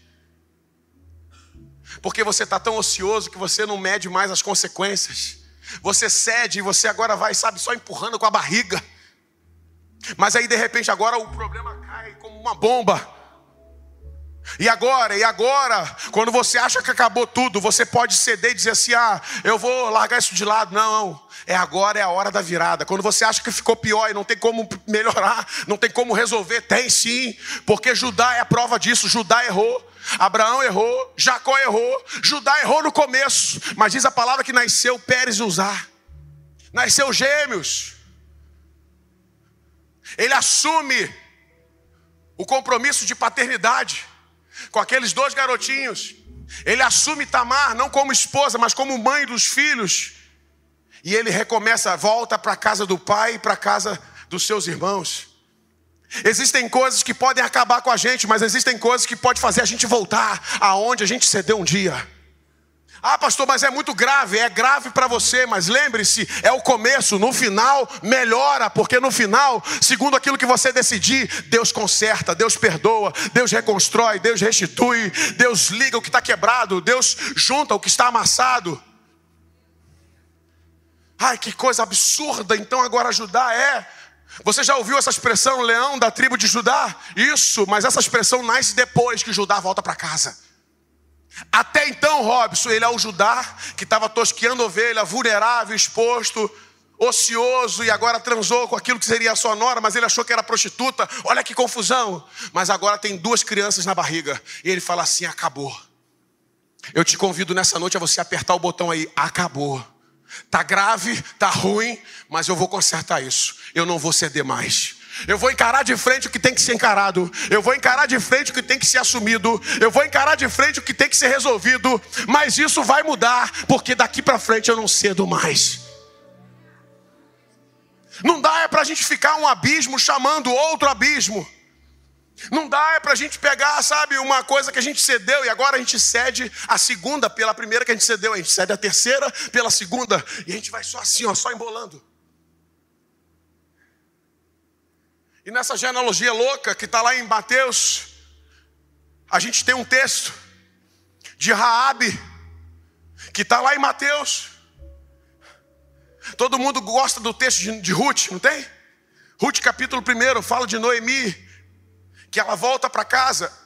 porque você está tão ocioso que você não mede mais as consequências. Você cede e você agora vai, sabe, só empurrando com a barriga. Mas aí de repente agora o problema cai como uma bomba. E agora, e agora, quando você acha que acabou tudo, você pode ceder e dizer assim: ah, eu vou largar isso de lado. Não, é agora, é a hora da virada. Quando você acha que ficou pior e não tem como melhorar, não tem como resolver, tem sim, porque Judá é a prova disso. Judá errou, Abraão errou, Jacó errou, Judá errou no começo, mas diz a palavra que nasceu Pérez e Uzá, nasceu gêmeos. Ele assume o compromisso de paternidade com aqueles dois garotinhos. Ele assume Tamar não como esposa, mas como mãe dos filhos. E ele recomeça, volta para a casa do pai e para a casa dos seus irmãos. Existem coisas que podem acabar com a gente, mas existem coisas que podem fazer a gente voltar aonde a gente cedeu um dia. Ah, pastor, mas é muito grave. É grave para você, mas lembre-se, é o começo. No final, melhora, porque no final, segundo aquilo que você decidir, Deus conserta, Deus perdoa, Deus reconstrói, Deus restitui, Deus liga o que está quebrado, Deus junta o que está amassado. Ai, que coisa absurda. Então, agora ajudar é. Você já ouviu essa expressão, leão da tribo de Judá? Isso, mas essa expressão nasce depois que Judá volta para casa. Até então, Robson, ele é o Judá que estava tosqueando ovelha, vulnerável, exposto, ocioso e agora transou com aquilo que seria a sua nora, mas ele achou que era prostituta. Olha que confusão. Mas agora tem duas crianças na barriga e ele fala assim: acabou. Eu te convido nessa noite a você apertar o botão aí, acabou. Tá grave, tá ruim, mas eu vou consertar isso. Eu não vou ceder mais. Eu vou encarar de frente o que tem que ser encarado. Eu vou encarar de frente o que tem que ser assumido. Eu vou encarar de frente o que tem que ser resolvido. Mas isso vai mudar, porque daqui para frente eu não cedo mais. Não dá é para a gente ficar um abismo chamando outro abismo. Não dá é para a gente pegar, sabe, uma coisa que a gente cedeu e agora a gente cede a segunda pela primeira que a gente cedeu, a gente cede a terceira pela segunda e a gente vai só assim, ó, só embolando. E nessa genealogia louca que está lá em Mateus, a gente tem um texto de Raabe que está lá em Mateus. Todo mundo gosta do texto de, de Ruth, não tem? Ruth capítulo 1 fala de Noemi, que ela volta para casa.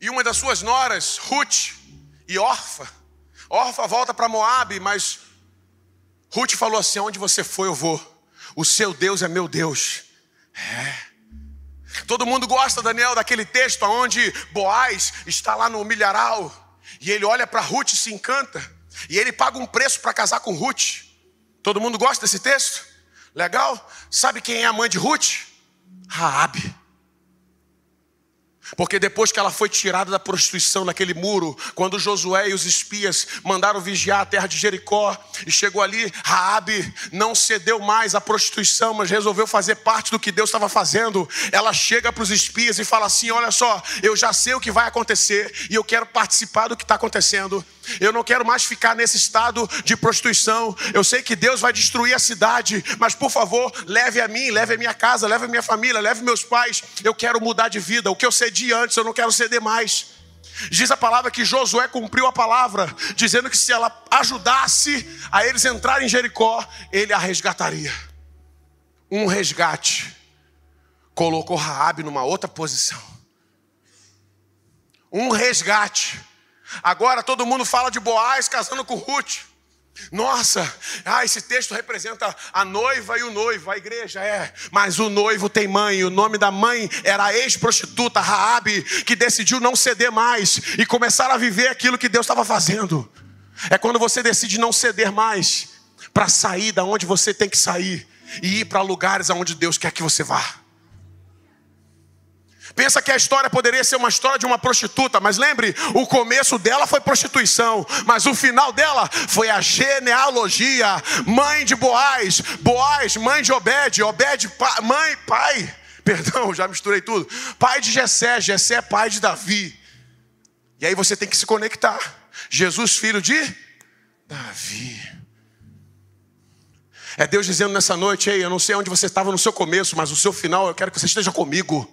E uma das suas noras, Ruth e Orfa, Orfa volta para Moabe, mas Ruth falou assim: onde você foi, eu vou. O seu Deus é meu Deus. É. Todo mundo gosta, Daniel, daquele texto onde Boaz está lá no milharal e ele olha para Ruth e se encanta e ele paga um preço para casar com Ruth. Todo mundo gosta desse texto? Legal? Sabe quem é a mãe de Ruth? Raabe. Porque depois que ela foi tirada da prostituição naquele muro, quando Josué e os espias mandaram vigiar a terra de Jericó e chegou ali, Raabe não cedeu mais à prostituição, mas resolveu fazer parte do que Deus estava fazendo. Ela chega para os espias e fala assim: "Olha só, eu já sei o que vai acontecer e eu quero participar do que está acontecendo. Eu não quero mais ficar nesse estado de prostituição. Eu sei que Deus vai destruir a cidade, mas por favor, leve a mim, leve a minha casa, leve a minha família, leve meus pais. Eu quero mudar de vida. O que eu cedi antes, eu não quero ceder mais. Diz a palavra que Josué cumpriu a palavra, dizendo que se ela ajudasse a eles entrarem em Jericó, ele a resgataria. Um resgate colocou Raabe numa outra posição. Um resgate Agora todo mundo fala de Boaz casando com Ruth. Nossa, ah, esse texto representa a noiva e o noivo, a igreja é. Mas o noivo tem mãe, o nome da mãe era a ex-prostituta Raabe, que decidiu não ceder mais e começar a viver aquilo que Deus estava fazendo. É quando você decide não ceder mais para sair da onde você tem que sair e ir para lugares aonde Deus quer que você vá. Pensa que a história poderia ser uma história de uma prostituta, mas lembre, o começo dela foi prostituição, mas o final dela foi a genealogia, mãe de Boaz, Boaz, mãe de Obed, Obed, pai, mãe, pai, perdão, já misturei tudo, pai de Jessé, Jessé, pai de Davi. E aí você tem que se conectar. Jesus, filho de Davi. É Deus dizendo nessa noite, ei, eu não sei onde você estava no seu começo, mas o seu final eu quero que você esteja comigo.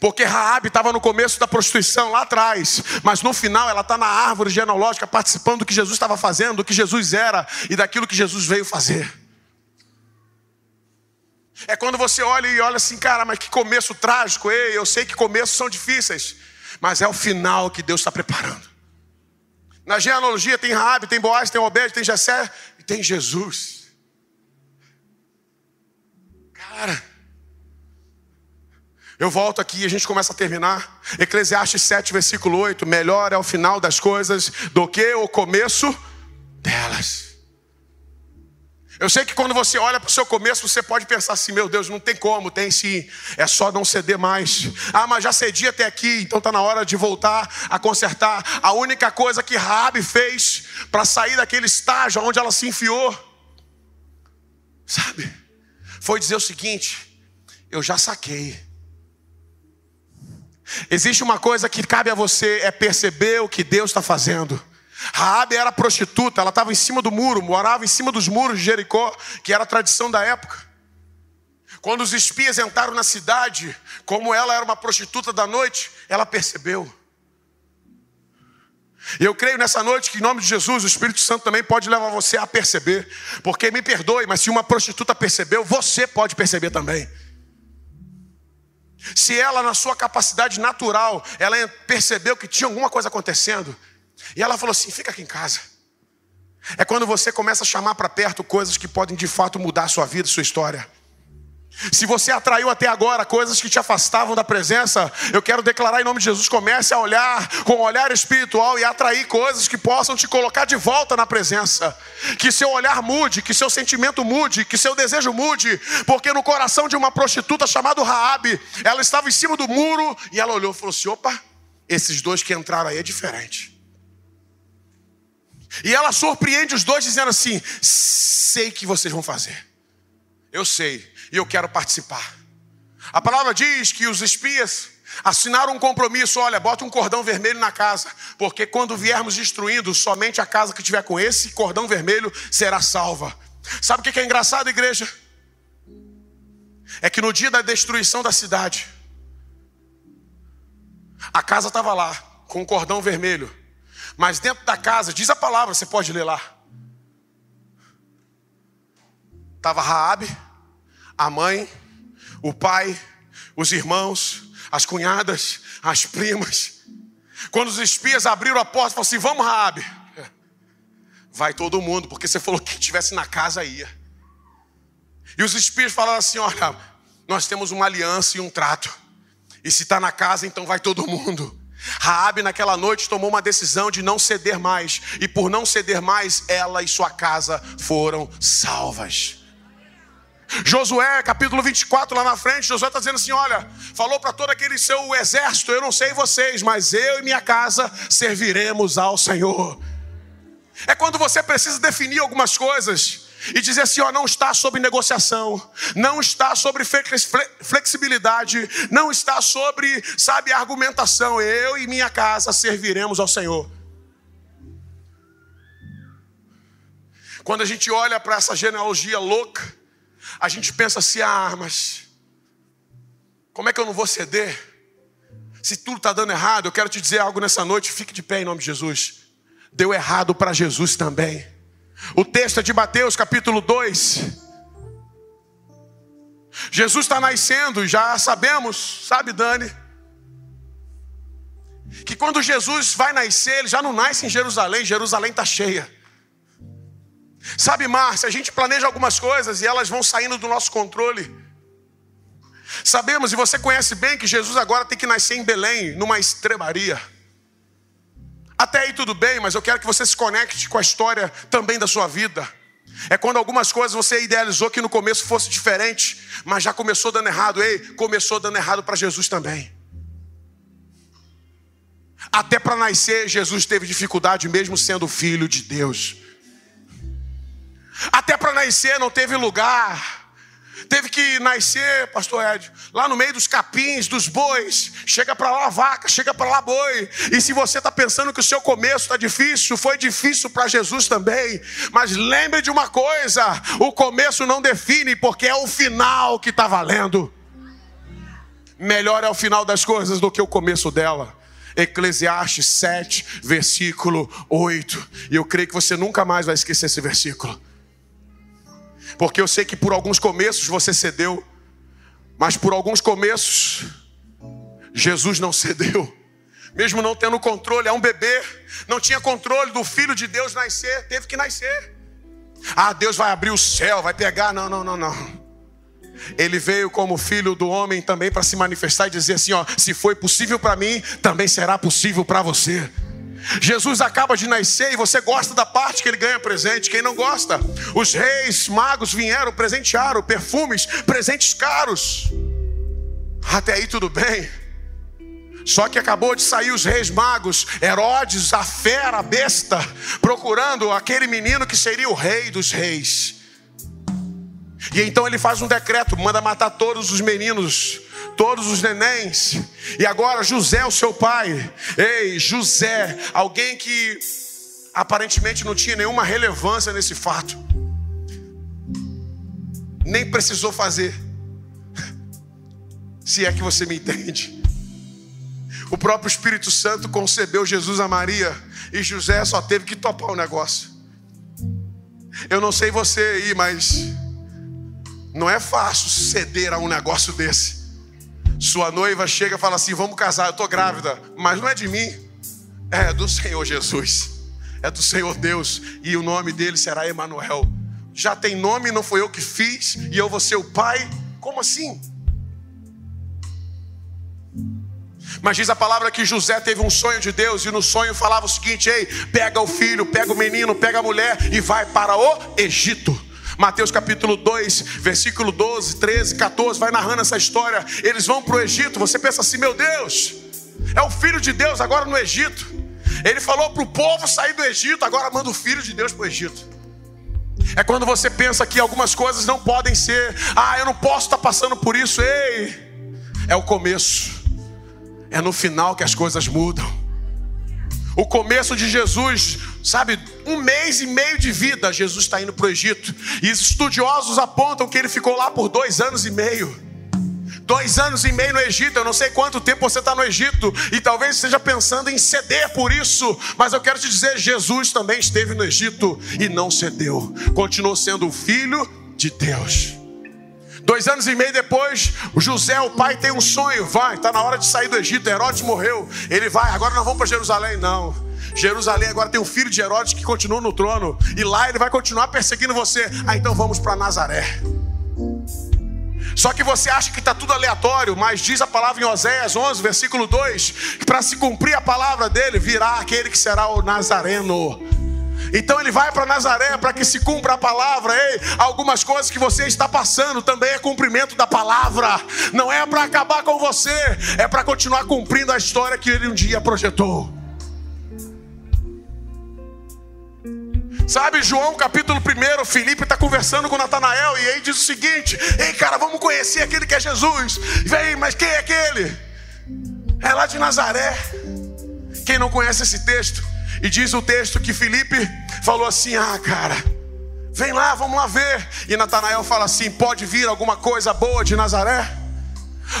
Porque Raab estava no começo da prostituição lá atrás, mas no final ela está na árvore genealógica participando do que Jesus estava fazendo, do que Jesus era e daquilo que Jesus veio fazer. É quando você olha e olha assim, cara, mas que começo trágico. Ei, eu sei que começos são difíceis, mas é o final que Deus está preparando. Na genealogia tem Raabe, tem Boaz, tem Obed, tem Jessé e tem Jesus. Cara, eu volto aqui e a gente começa a terminar. Eclesiastes 7, versículo 8: Melhor é o final das coisas do que o começo delas. Eu sei que quando você olha para o seu começo, você pode pensar assim: meu Deus, não tem como, tem sim, é só não ceder mais. Ah, mas já cedi até aqui, então está na hora de voltar a consertar. A única coisa que Rabi fez para sair daquele estágio onde ela se enfiou, sabe, foi dizer o seguinte: eu já saquei. Existe uma coisa que cabe a você, é perceber o que Deus está fazendo. Raabe era prostituta, ela estava em cima do muro, morava em cima dos muros de Jericó, que era a tradição da época. Quando os espias entraram na cidade, como ela era uma prostituta da noite, ela percebeu. E eu creio nessa noite que, em nome de Jesus, o Espírito Santo também pode levar você a perceber. Porque me perdoe, mas se uma prostituta percebeu, você pode perceber também. Se ela, na sua capacidade natural, ela percebeu que tinha alguma coisa acontecendo, e ela falou assim: fica aqui em casa. É quando você começa a chamar para perto coisas que podem de fato mudar a sua vida, a sua história. Se você atraiu até agora coisas que te afastavam da presença, eu quero declarar em nome de Jesus: comece a olhar com um olhar espiritual e atrair coisas que possam te colocar de volta na presença. Que seu olhar mude, que seu sentimento mude, que seu desejo mude, porque no coração de uma prostituta chamada Raabe, ela estava em cima do muro e ela olhou e falou assim: opa, esses dois que entraram aí é diferente. E ela surpreende os dois dizendo assim: sei que vocês vão fazer. Eu sei, e eu quero participar. A palavra diz que os espias assinaram um compromisso: olha, bota um cordão vermelho na casa, porque quando viermos destruindo, somente a casa que tiver com esse cordão vermelho será salva. Sabe o que é engraçado, igreja? É que no dia da destruição da cidade, a casa estava lá, com um cordão vermelho, mas dentro da casa, diz a palavra, você pode ler lá. Estava Raabe, a mãe, o pai, os irmãos, as cunhadas, as primas. Quando os espias abriram a porta, falaram assim: Vamos, Raabe. Vai todo mundo, porque você falou que quem estivesse na casa ia. E os espias falaram assim: Olha, nós temos uma aliança e um trato. E se está na casa, então vai todo mundo. Raabe naquela noite tomou uma decisão de não ceder mais, e por não ceder mais, ela e sua casa foram salvas. Josué, capítulo 24, lá na frente, Josué está dizendo assim: olha, falou para todo aquele seu exército, eu não sei vocês, mas eu e minha casa serviremos ao Senhor. É quando você precisa definir algumas coisas e dizer assim: ó, não está sobre negociação, não está sobre flexibilidade, não está sobre, sabe, argumentação. Eu e minha casa serviremos ao Senhor. Quando a gente olha para essa genealogia louca, a gente pensa assim: ah, mas como é que eu não vou ceder? Se tudo está dando errado, eu quero te dizer algo nessa noite, fique de pé em nome de Jesus. Deu errado para Jesus também. O texto é de Mateus capítulo 2. Jesus está nascendo, já sabemos, sabe, Dani? Que quando Jesus vai nascer, ele já não nasce em Jerusalém, Jerusalém está cheia. Sabe, Márcia, a gente planeja algumas coisas e elas vão saindo do nosso controle. Sabemos, e você conhece bem, que Jesus agora tem que nascer em Belém, numa estrebaria. Até aí tudo bem, mas eu quero que você se conecte com a história também da sua vida. É quando algumas coisas você idealizou que no começo fosse diferente, mas já começou dando errado. Ei, começou dando errado para Jesus também. Até para nascer, Jesus teve dificuldade, mesmo sendo filho de Deus. Até para nascer não teve lugar. Teve que nascer, pastor Ed, lá no meio dos capins, dos bois. Chega para lá vaca, chega para lá boi. E se você está pensando que o seu começo está difícil, foi difícil para Jesus também. Mas lembre de uma coisa: o começo não define, porque é o final que está valendo. Melhor é o final das coisas do que o começo dela. Eclesiastes 7, versículo 8. E eu creio que você nunca mais vai esquecer esse versículo. Porque eu sei que por alguns começos você cedeu, mas por alguns começos Jesus não cedeu. Mesmo não tendo controle, é um bebê, não tinha controle do filho de Deus nascer, teve que nascer. Ah, Deus vai abrir o céu, vai pegar. Não, não, não, não. Ele veio como filho do homem também para se manifestar e dizer assim: ó, se foi possível para mim, também será possível para você. Jesus acaba de nascer e você gosta da parte que ele ganha presente. Quem não gosta? Os reis magos vieram, presentearam perfumes, presentes caros. Até aí tudo bem. Só que acabou de sair os reis magos, Herodes, a fera, a besta, procurando aquele menino que seria o rei dos reis. E então ele faz um decreto, manda matar todos os meninos, todos os nenéns. E agora José, o seu pai, ei, José, alguém que aparentemente não tinha nenhuma relevância nesse fato, nem precisou fazer, se é que você me entende. O próprio Espírito Santo concebeu Jesus a Maria e José só teve que topar o negócio. Eu não sei você aí, mas não é fácil ceder a um negócio desse. Sua noiva chega e fala assim: Vamos casar, eu estou grávida, mas não é de mim, é do Senhor Jesus, é do Senhor Deus, e o nome dele será Emanuel. Já tem nome, não foi eu que fiz, e eu vou ser o pai? Como assim? Mas diz a palavra que José teve um sonho de Deus, e no sonho falava o seguinte: Ei, pega o filho, pega o menino, pega a mulher e vai para o Egito. Mateus capítulo 2, versículo 12, 13, 14, vai narrando essa história. Eles vão para o Egito. Você pensa assim, meu Deus, é o filho de Deus agora no Egito. Ele falou para o povo sair do Egito, agora manda o filho de Deus para o Egito. É quando você pensa que algumas coisas não podem ser, ah, eu não posso estar passando por isso, ei, é o começo, é no final que as coisas mudam. O começo de Jesus, sabe, um mês e meio de vida, Jesus está indo para o Egito. E os estudiosos apontam que ele ficou lá por dois anos e meio. Dois anos e meio no Egito, eu não sei quanto tempo você está no Egito, e talvez esteja pensando em ceder por isso, mas eu quero te dizer: Jesus também esteve no Egito e não cedeu, continuou sendo o filho de Deus. Dois anos e meio depois, José, o pai, tem um sonho. Vai, está na hora de sair do Egito. Herodes morreu. Ele vai, agora nós vamos para Jerusalém. Não. Jerusalém agora tem o filho de Herodes que continua no trono. E lá ele vai continuar perseguindo você. Ah, então vamos para Nazaré. Só que você acha que está tudo aleatório, mas diz a palavra em Oséias 11, versículo 2: que para se cumprir a palavra dele, virá aquele que será o Nazareno. Então ele vai para Nazaré para que se cumpra a palavra. Ei, algumas coisas que você está passando também é cumprimento da palavra. Não é para acabar com você, é para continuar cumprindo a história que ele um dia projetou. Sabe, João capítulo 1, Felipe está conversando com Natanael e aí diz o seguinte: Ei, cara, vamos conhecer aquele que é Jesus. Vem, mas quem é aquele? É lá de Nazaré. Quem não conhece esse texto? E diz o texto que Felipe falou assim: Ah, cara, vem lá, vamos lá ver. E Natanael fala assim: Pode vir alguma coisa boa de Nazaré?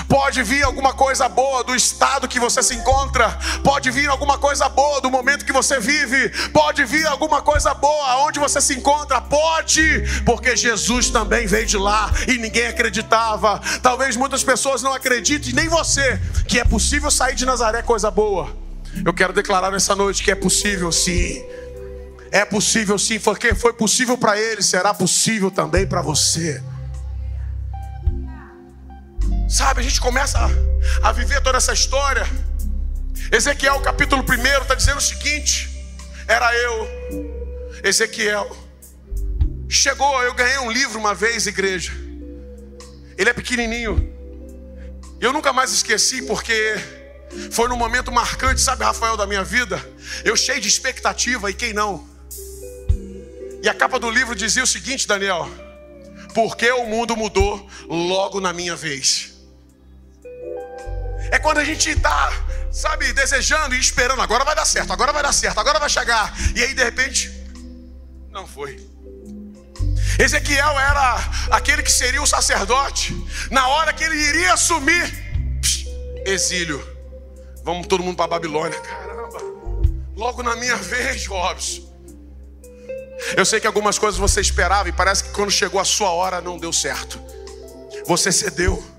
Pode vir alguma coisa boa do estado que você se encontra, pode vir alguma coisa boa do momento que você vive, pode vir alguma coisa boa onde você se encontra, pode, porque Jesus também veio de lá e ninguém acreditava. Talvez muitas pessoas não acreditem, nem você, que é possível sair de Nazaré coisa boa. Eu quero declarar nessa noite que é possível sim. É possível sim, porque foi possível para ele, será possível também para você. Sabe, a gente começa a, a, viver toda essa história. Ezequiel, capítulo 1, está dizendo o seguinte: era eu, Ezequiel. Chegou, eu ganhei um livro uma vez, igreja. Ele é pequenininho. Eu nunca mais esqueci, porque foi num momento marcante, sabe, Rafael, da minha vida. Eu cheio de expectativa e quem não? E a capa do livro dizia o seguinte, Daniel: Porque o mundo mudou logo na minha vez. É quando a gente está, sabe, desejando e esperando, agora vai dar certo, agora vai dar certo, agora vai chegar. E aí de repente, não foi. Ezequiel era aquele que seria o sacerdote. Na hora que ele iria assumir, exílio. Vamos todo mundo para Babilônia. Caramba, logo na minha vez, Robson. Eu sei que algumas coisas você esperava e parece que quando chegou a sua hora não deu certo. Você cedeu.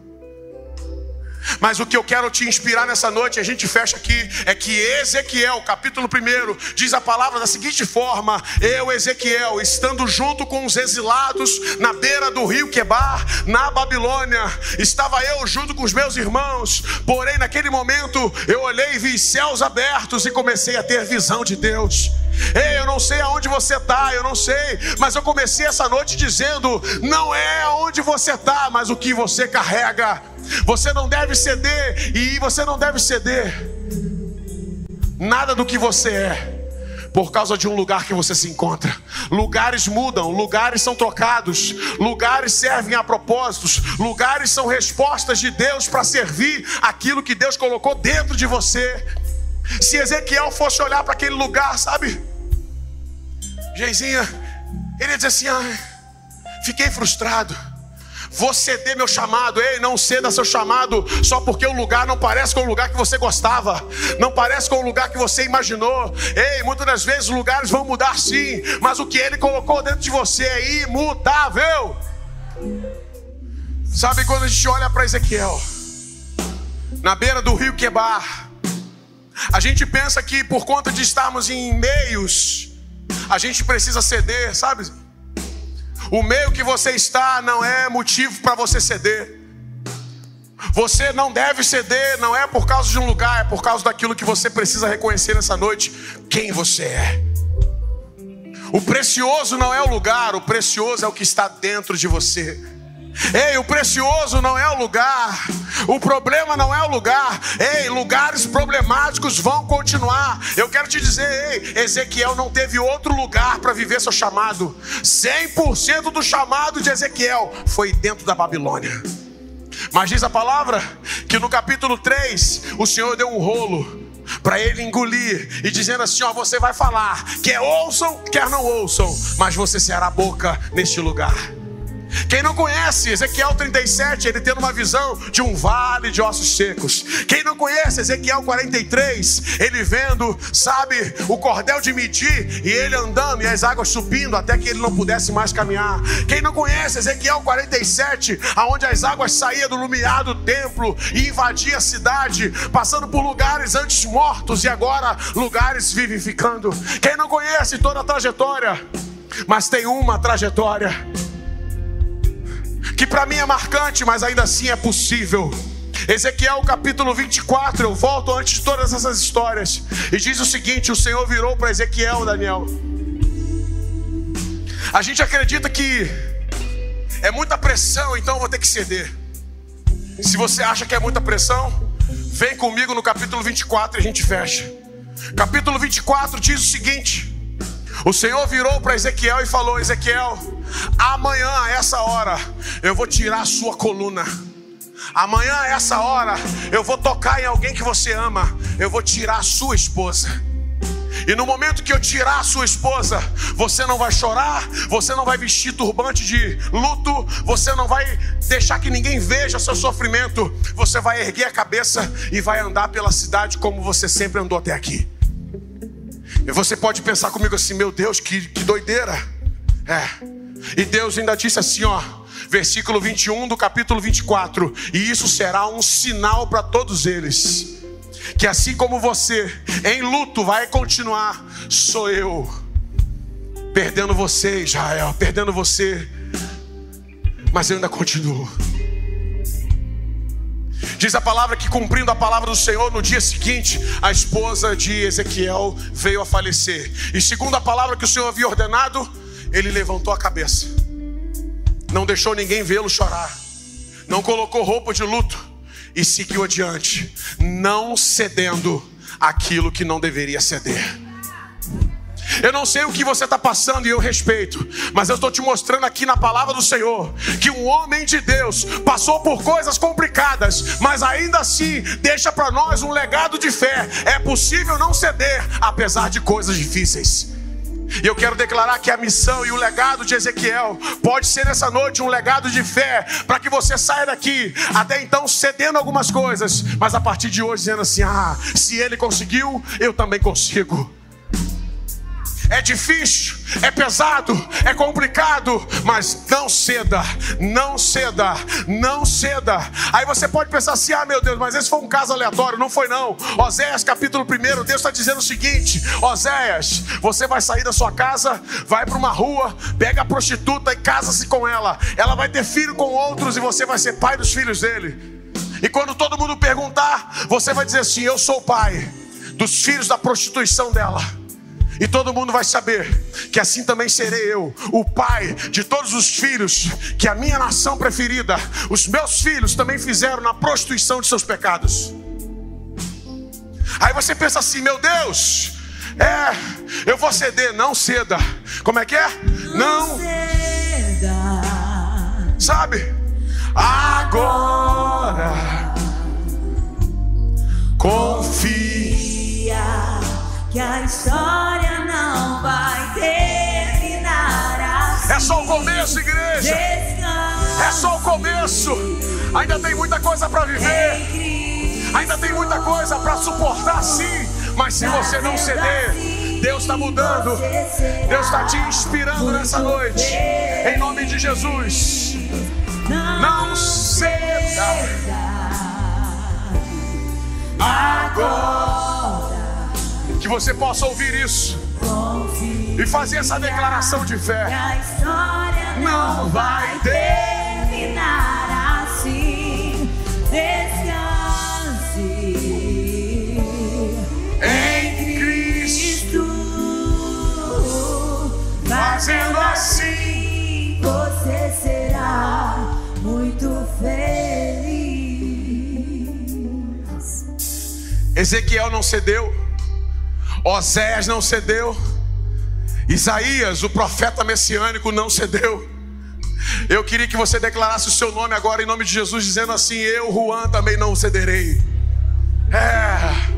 Mas o que eu quero te inspirar nessa noite, a gente fecha aqui, é que Ezequiel, capítulo 1, diz a palavra da seguinte forma: Eu, Ezequiel, estando junto com os exilados na beira do rio Quebar, na Babilônia, estava eu junto com os meus irmãos, porém naquele momento eu olhei e vi céus abertos e comecei a ter visão de Deus. Ei, eu não sei aonde você está, eu não sei, mas eu comecei essa noite dizendo: não é aonde você está, mas o que você carrega. Você não deve ceder, e você não deve ceder nada do que você é. Por causa de um lugar que você se encontra, lugares mudam, lugares são trocados, lugares servem a propósitos, lugares são respostas de Deus para servir aquilo que Deus colocou dentro de você. Se Ezequiel fosse olhar para aquele lugar, sabe? Geizinha, ele ia dizer assim: ah, fiquei frustrado. Vou ceder meu chamado. Ei, não ceda seu chamado só porque o lugar não parece com o lugar que você gostava, não parece com o lugar que você imaginou. Ei, muitas das vezes os lugares vão mudar sim, mas o que ele colocou dentro de você é imutável. Sabe quando a gente olha para Ezequiel, na beira do rio Quebar, a gente pensa que por conta de estarmos em meios, a gente precisa ceder, sabe? O meio que você está não é motivo para você ceder. Você não deve ceder, não é por causa de um lugar, é por causa daquilo que você precisa reconhecer nessa noite: quem você é. O precioso não é o lugar, o precioso é o que está dentro de você. Ei, o precioso não é o lugar, o problema não é o lugar. Ei, lugares problemáticos vão continuar. Eu quero te dizer, ei, Ezequiel não teve outro lugar para viver seu chamado. 100% do chamado de Ezequiel foi dentro da Babilônia. Mas diz a palavra que no capítulo 3 o Senhor deu um rolo para ele engolir e dizendo assim: ó, você vai falar, quer ouçam, quer não ouçam, mas você será boca neste lugar. Quem não conhece Ezequiel 37, ele tendo uma visão de um vale de ossos secos. Quem não conhece Ezequiel 43, ele vendo, sabe, o cordel de medir e ele andando e as águas subindo até que ele não pudesse mais caminhar. Quem não conhece Ezequiel 47, aonde as águas saíam do lumiado templo e invadia a cidade, passando por lugares antes mortos e agora lugares vivificando. Quem não conhece toda a trajetória, mas tem uma trajetória que para mim é marcante, mas ainda assim é possível. Ezequiel capítulo 24, eu volto antes de todas essas histórias, e diz o seguinte: o Senhor virou para Ezequiel, Daniel. A gente acredita que é muita pressão, então eu vou ter que ceder. Se você acha que é muita pressão, vem comigo no capítulo 24 e a gente fecha. Capítulo 24 diz o seguinte: o Senhor virou para Ezequiel e falou: Ezequiel, amanhã a essa hora eu vou tirar a sua coluna. Amanhã a essa hora eu vou tocar em alguém que você ama. Eu vou tirar a sua esposa. E no momento que eu tirar a sua esposa, você não vai chorar, você não vai vestir turbante de luto, você não vai deixar que ninguém veja seu sofrimento. Você vai erguer a cabeça e vai andar pela cidade como você sempre andou até aqui. E você pode pensar comigo assim, meu Deus, que, que doideira. É. E Deus ainda disse assim, ó, versículo 21 do capítulo 24: E isso será um sinal para todos eles. Que assim como você em luto vai continuar, sou eu perdendo você, Israel, perdendo você, mas eu ainda continuo. Diz a palavra que, cumprindo a palavra do Senhor, no dia seguinte, a esposa de Ezequiel veio a falecer. E segundo a palavra que o Senhor havia ordenado, ele levantou a cabeça, não deixou ninguém vê-lo chorar, não colocou roupa de luto e seguiu adiante, não cedendo aquilo que não deveria ceder. Eu não sei o que você está passando e eu respeito, mas eu estou te mostrando aqui na palavra do Senhor que um homem de Deus passou por coisas complicadas, mas ainda assim deixa para nós um legado de fé. É possível não ceder apesar de coisas difíceis. E eu quero declarar que a missão e o legado de Ezequiel pode ser nessa noite um legado de fé, para que você saia daqui, até então cedendo algumas coisas, mas a partir de hoje dizendo assim: ah, se ele conseguiu, eu também consigo. É difícil, é pesado, é complicado, mas não ceda, não ceda, não ceda. Aí você pode pensar assim: ah, meu Deus, mas esse foi um caso aleatório. Não foi, não. Oséias, capítulo 1, Deus está dizendo o seguinte: Oséias, você vai sair da sua casa, vai para uma rua, pega a prostituta e casa-se com ela. Ela vai ter filho com outros e você vai ser pai dos filhos dele. E quando todo mundo perguntar, você vai dizer assim: Eu sou o pai dos filhos da prostituição dela. E todo mundo vai saber que assim também serei eu, o pai de todos os filhos que a minha nação preferida, os meus filhos também fizeram na prostituição de seus pecados. Aí você pensa assim, meu Deus, é, eu vou ceder, não ceda. Como é que é? Não, não ceda. Sabe? Agora confia que a história não vai terminar assim. É só o começo, igreja. É só o começo. Ainda tem muita coisa para viver. Ainda tem muita coisa para suportar, sim. Mas se você não ceder, Deus está mudando. Deus está te inspirando nessa noite. Em nome de Jesus. Não ceda. Agora que você possa ouvir isso e fazer essa declaração de fé. Não vai terminar assim. Descanse em Cristo, fazendo assim você será muito feliz. Ezequiel não cedeu. Oséias não cedeu. Isaías, o profeta messiânico, não cedeu. Eu queria que você declarasse o seu nome agora em nome de Jesus, dizendo assim: Eu, Juan, também não cederei. É.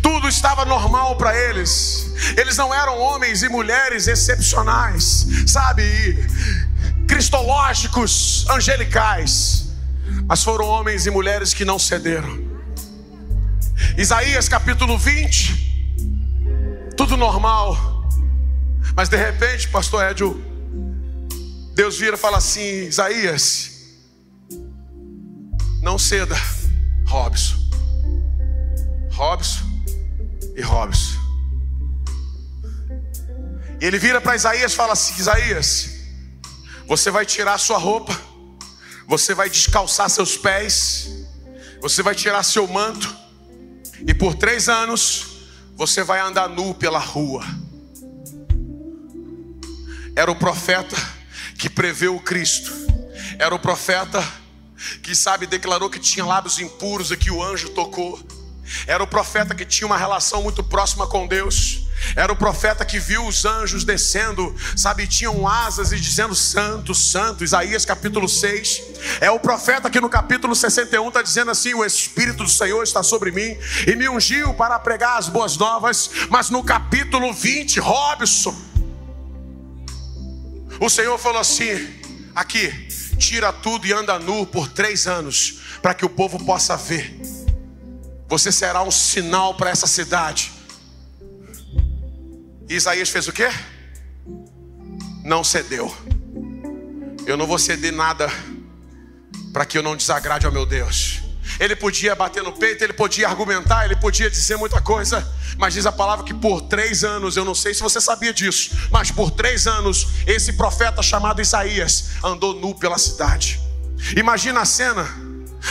Tudo estava normal para eles. Eles não eram homens e mulheres excepcionais, sabe? Cristológicos, angelicais. Mas foram homens e mulheres que não cederam. Isaías capítulo 20, tudo normal, mas de repente, pastor Edio, Deus vira e fala assim: Isaías, não ceda, Robson, Robson e Robson. E ele vira para Isaías e fala assim: Isaías, você vai tirar sua roupa, você vai descalçar seus pés, você vai tirar seu manto, e por três anos você vai andar nu pela rua. Era o profeta que preveu o Cristo. Era o profeta que, sabe, declarou que tinha lábios impuros e que o anjo tocou. Era o profeta que tinha uma relação muito próxima com Deus. Era o profeta que viu os anjos descendo, sabe, tinham asas e dizendo santo, santo, Isaías capítulo 6. É o profeta que no capítulo 61 está dizendo assim: O Espírito do Senhor está sobre mim e me ungiu para pregar as boas novas. Mas no capítulo 20, Robson, o Senhor falou assim: Aqui, tira tudo e anda nu por três anos, para que o povo possa ver. Você será um sinal para essa cidade. Isaías fez o quê? Não cedeu. Eu não vou ceder nada para que eu não desagrade ao meu Deus. Ele podia bater no peito, ele podia argumentar, ele podia dizer muita coisa, mas diz a palavra que por três anos, eu não sei se você sabia disso, mas por três anos, esse profeta chamado Isaías andou nu pela cidade. Imagina a cena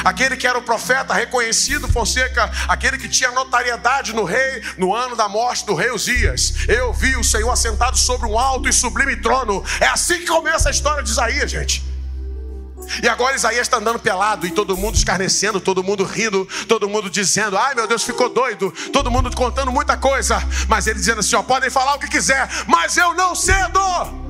aquele que era o profeta reconhecido, Fonseca, aquele que tinha notariedade no rei, no ano da morte do rei Uzias. Eu vi o Senhor assentado sobre um alto e sublime trono. É assim que começa a história de Isaías, gente. E agora Isaías está andando pelado e todo mundo escarnecendo, todo mundo rindo, todo mundo dizendo: Ai meu Deus, ficou doido. Todo mundo contando muita coisa, mas ele dizendo assim: Ó, podem falar o que quiser, mas eu não cedo.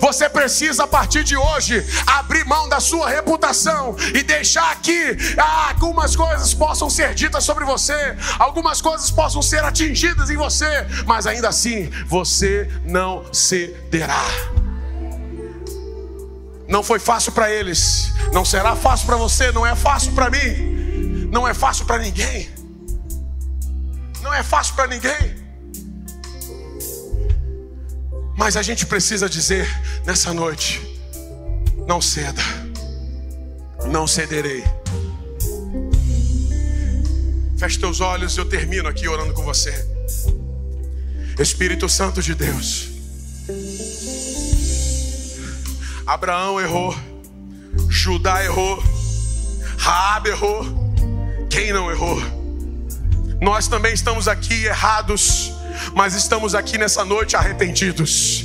Você precisa, a partir de hoje, abrir mão da sua reputação e deixar que ah, algumas coisas possam ser ditas sobre você, algumas coisas possam ser atingidas em você, mas ainda assim você não cederá. Não foi fácil para eles, não será fácil para você, não é fácil para mim, não é fácil para ninguém. Não Não é fácil para ninguém. Mas a gente precisa dizer nessa noite: não ceda, não cederei. Feche teus olhos, eu termino aqui orando com você. Espírito Santo de Deus. Abraão errou, Judá errou, Raab errou. Quem não errou? Nós também estamos aqui errados, mas estamos aqui nessa noite arrependidos.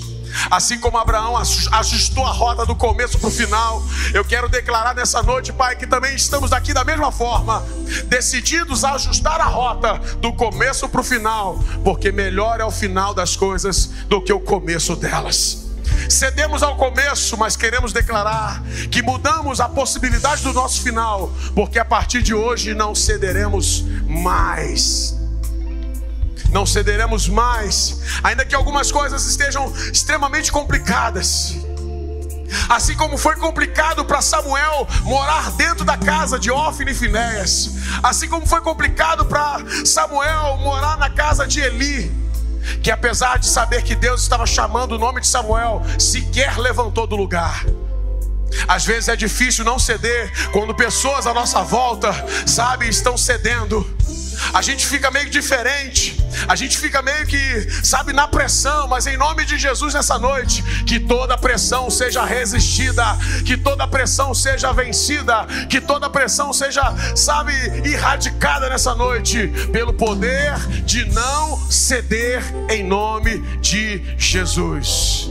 Assim como Abraão ajustou a rota do começo para o final, eu quero declarar nessa noite, Pai, que também estamos aqui da mesma forma, decididos a ajustar a rota do começo para o final, porque melhor é o final das coisas do que o começo delas. Cedemos ao começo, mas queremos declarar que mudamos a possibilidade do nosso final, porque a partir de hoje não cederemos mais não cederemos mais, ainda que algumas coisas estejam extremamente complicadas. Assim como foi complicado para Samuel morar dentro da casa de Ofne e Finéias, assim como foi complicado para Samuel morar na casa de Eli, que apesar de saber que Deus estava chamando o nome de Samuel, sequer levantou do lugar. Às vezes é difícil não ceder quando pessoas à nossa volta, sabe, estão cedendo a gente fica meio diferente, a gente fica meio que, sabe, na pressão, mas em nome de Jesus nessa noite, que toda pressão seja resistida, que toda pressão seja vencida, que toda pressão seja, sabe, erradicada nessa noite, pelo poder de não ceder em nome de Jesus.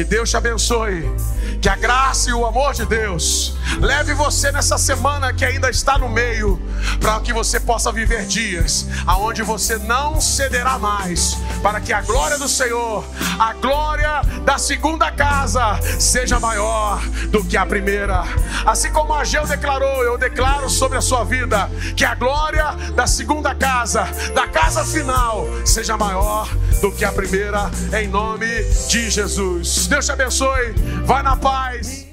Que Deus te abençoe. Que a graça e o amor de Deus leve você nessa semana que ainda está no meio, para que você possa viver dias aonde você não cederá mais, para que a glória do Senhor, a glória da segunda casa seja maior do que a primeira. Assim como Ageu declarou, eu declaro sobre a sua vida que a glória da segunda casa, da casa final, seja maior do que a primeira, em nome de Jesus. Deus te abençoe. Vai na paz.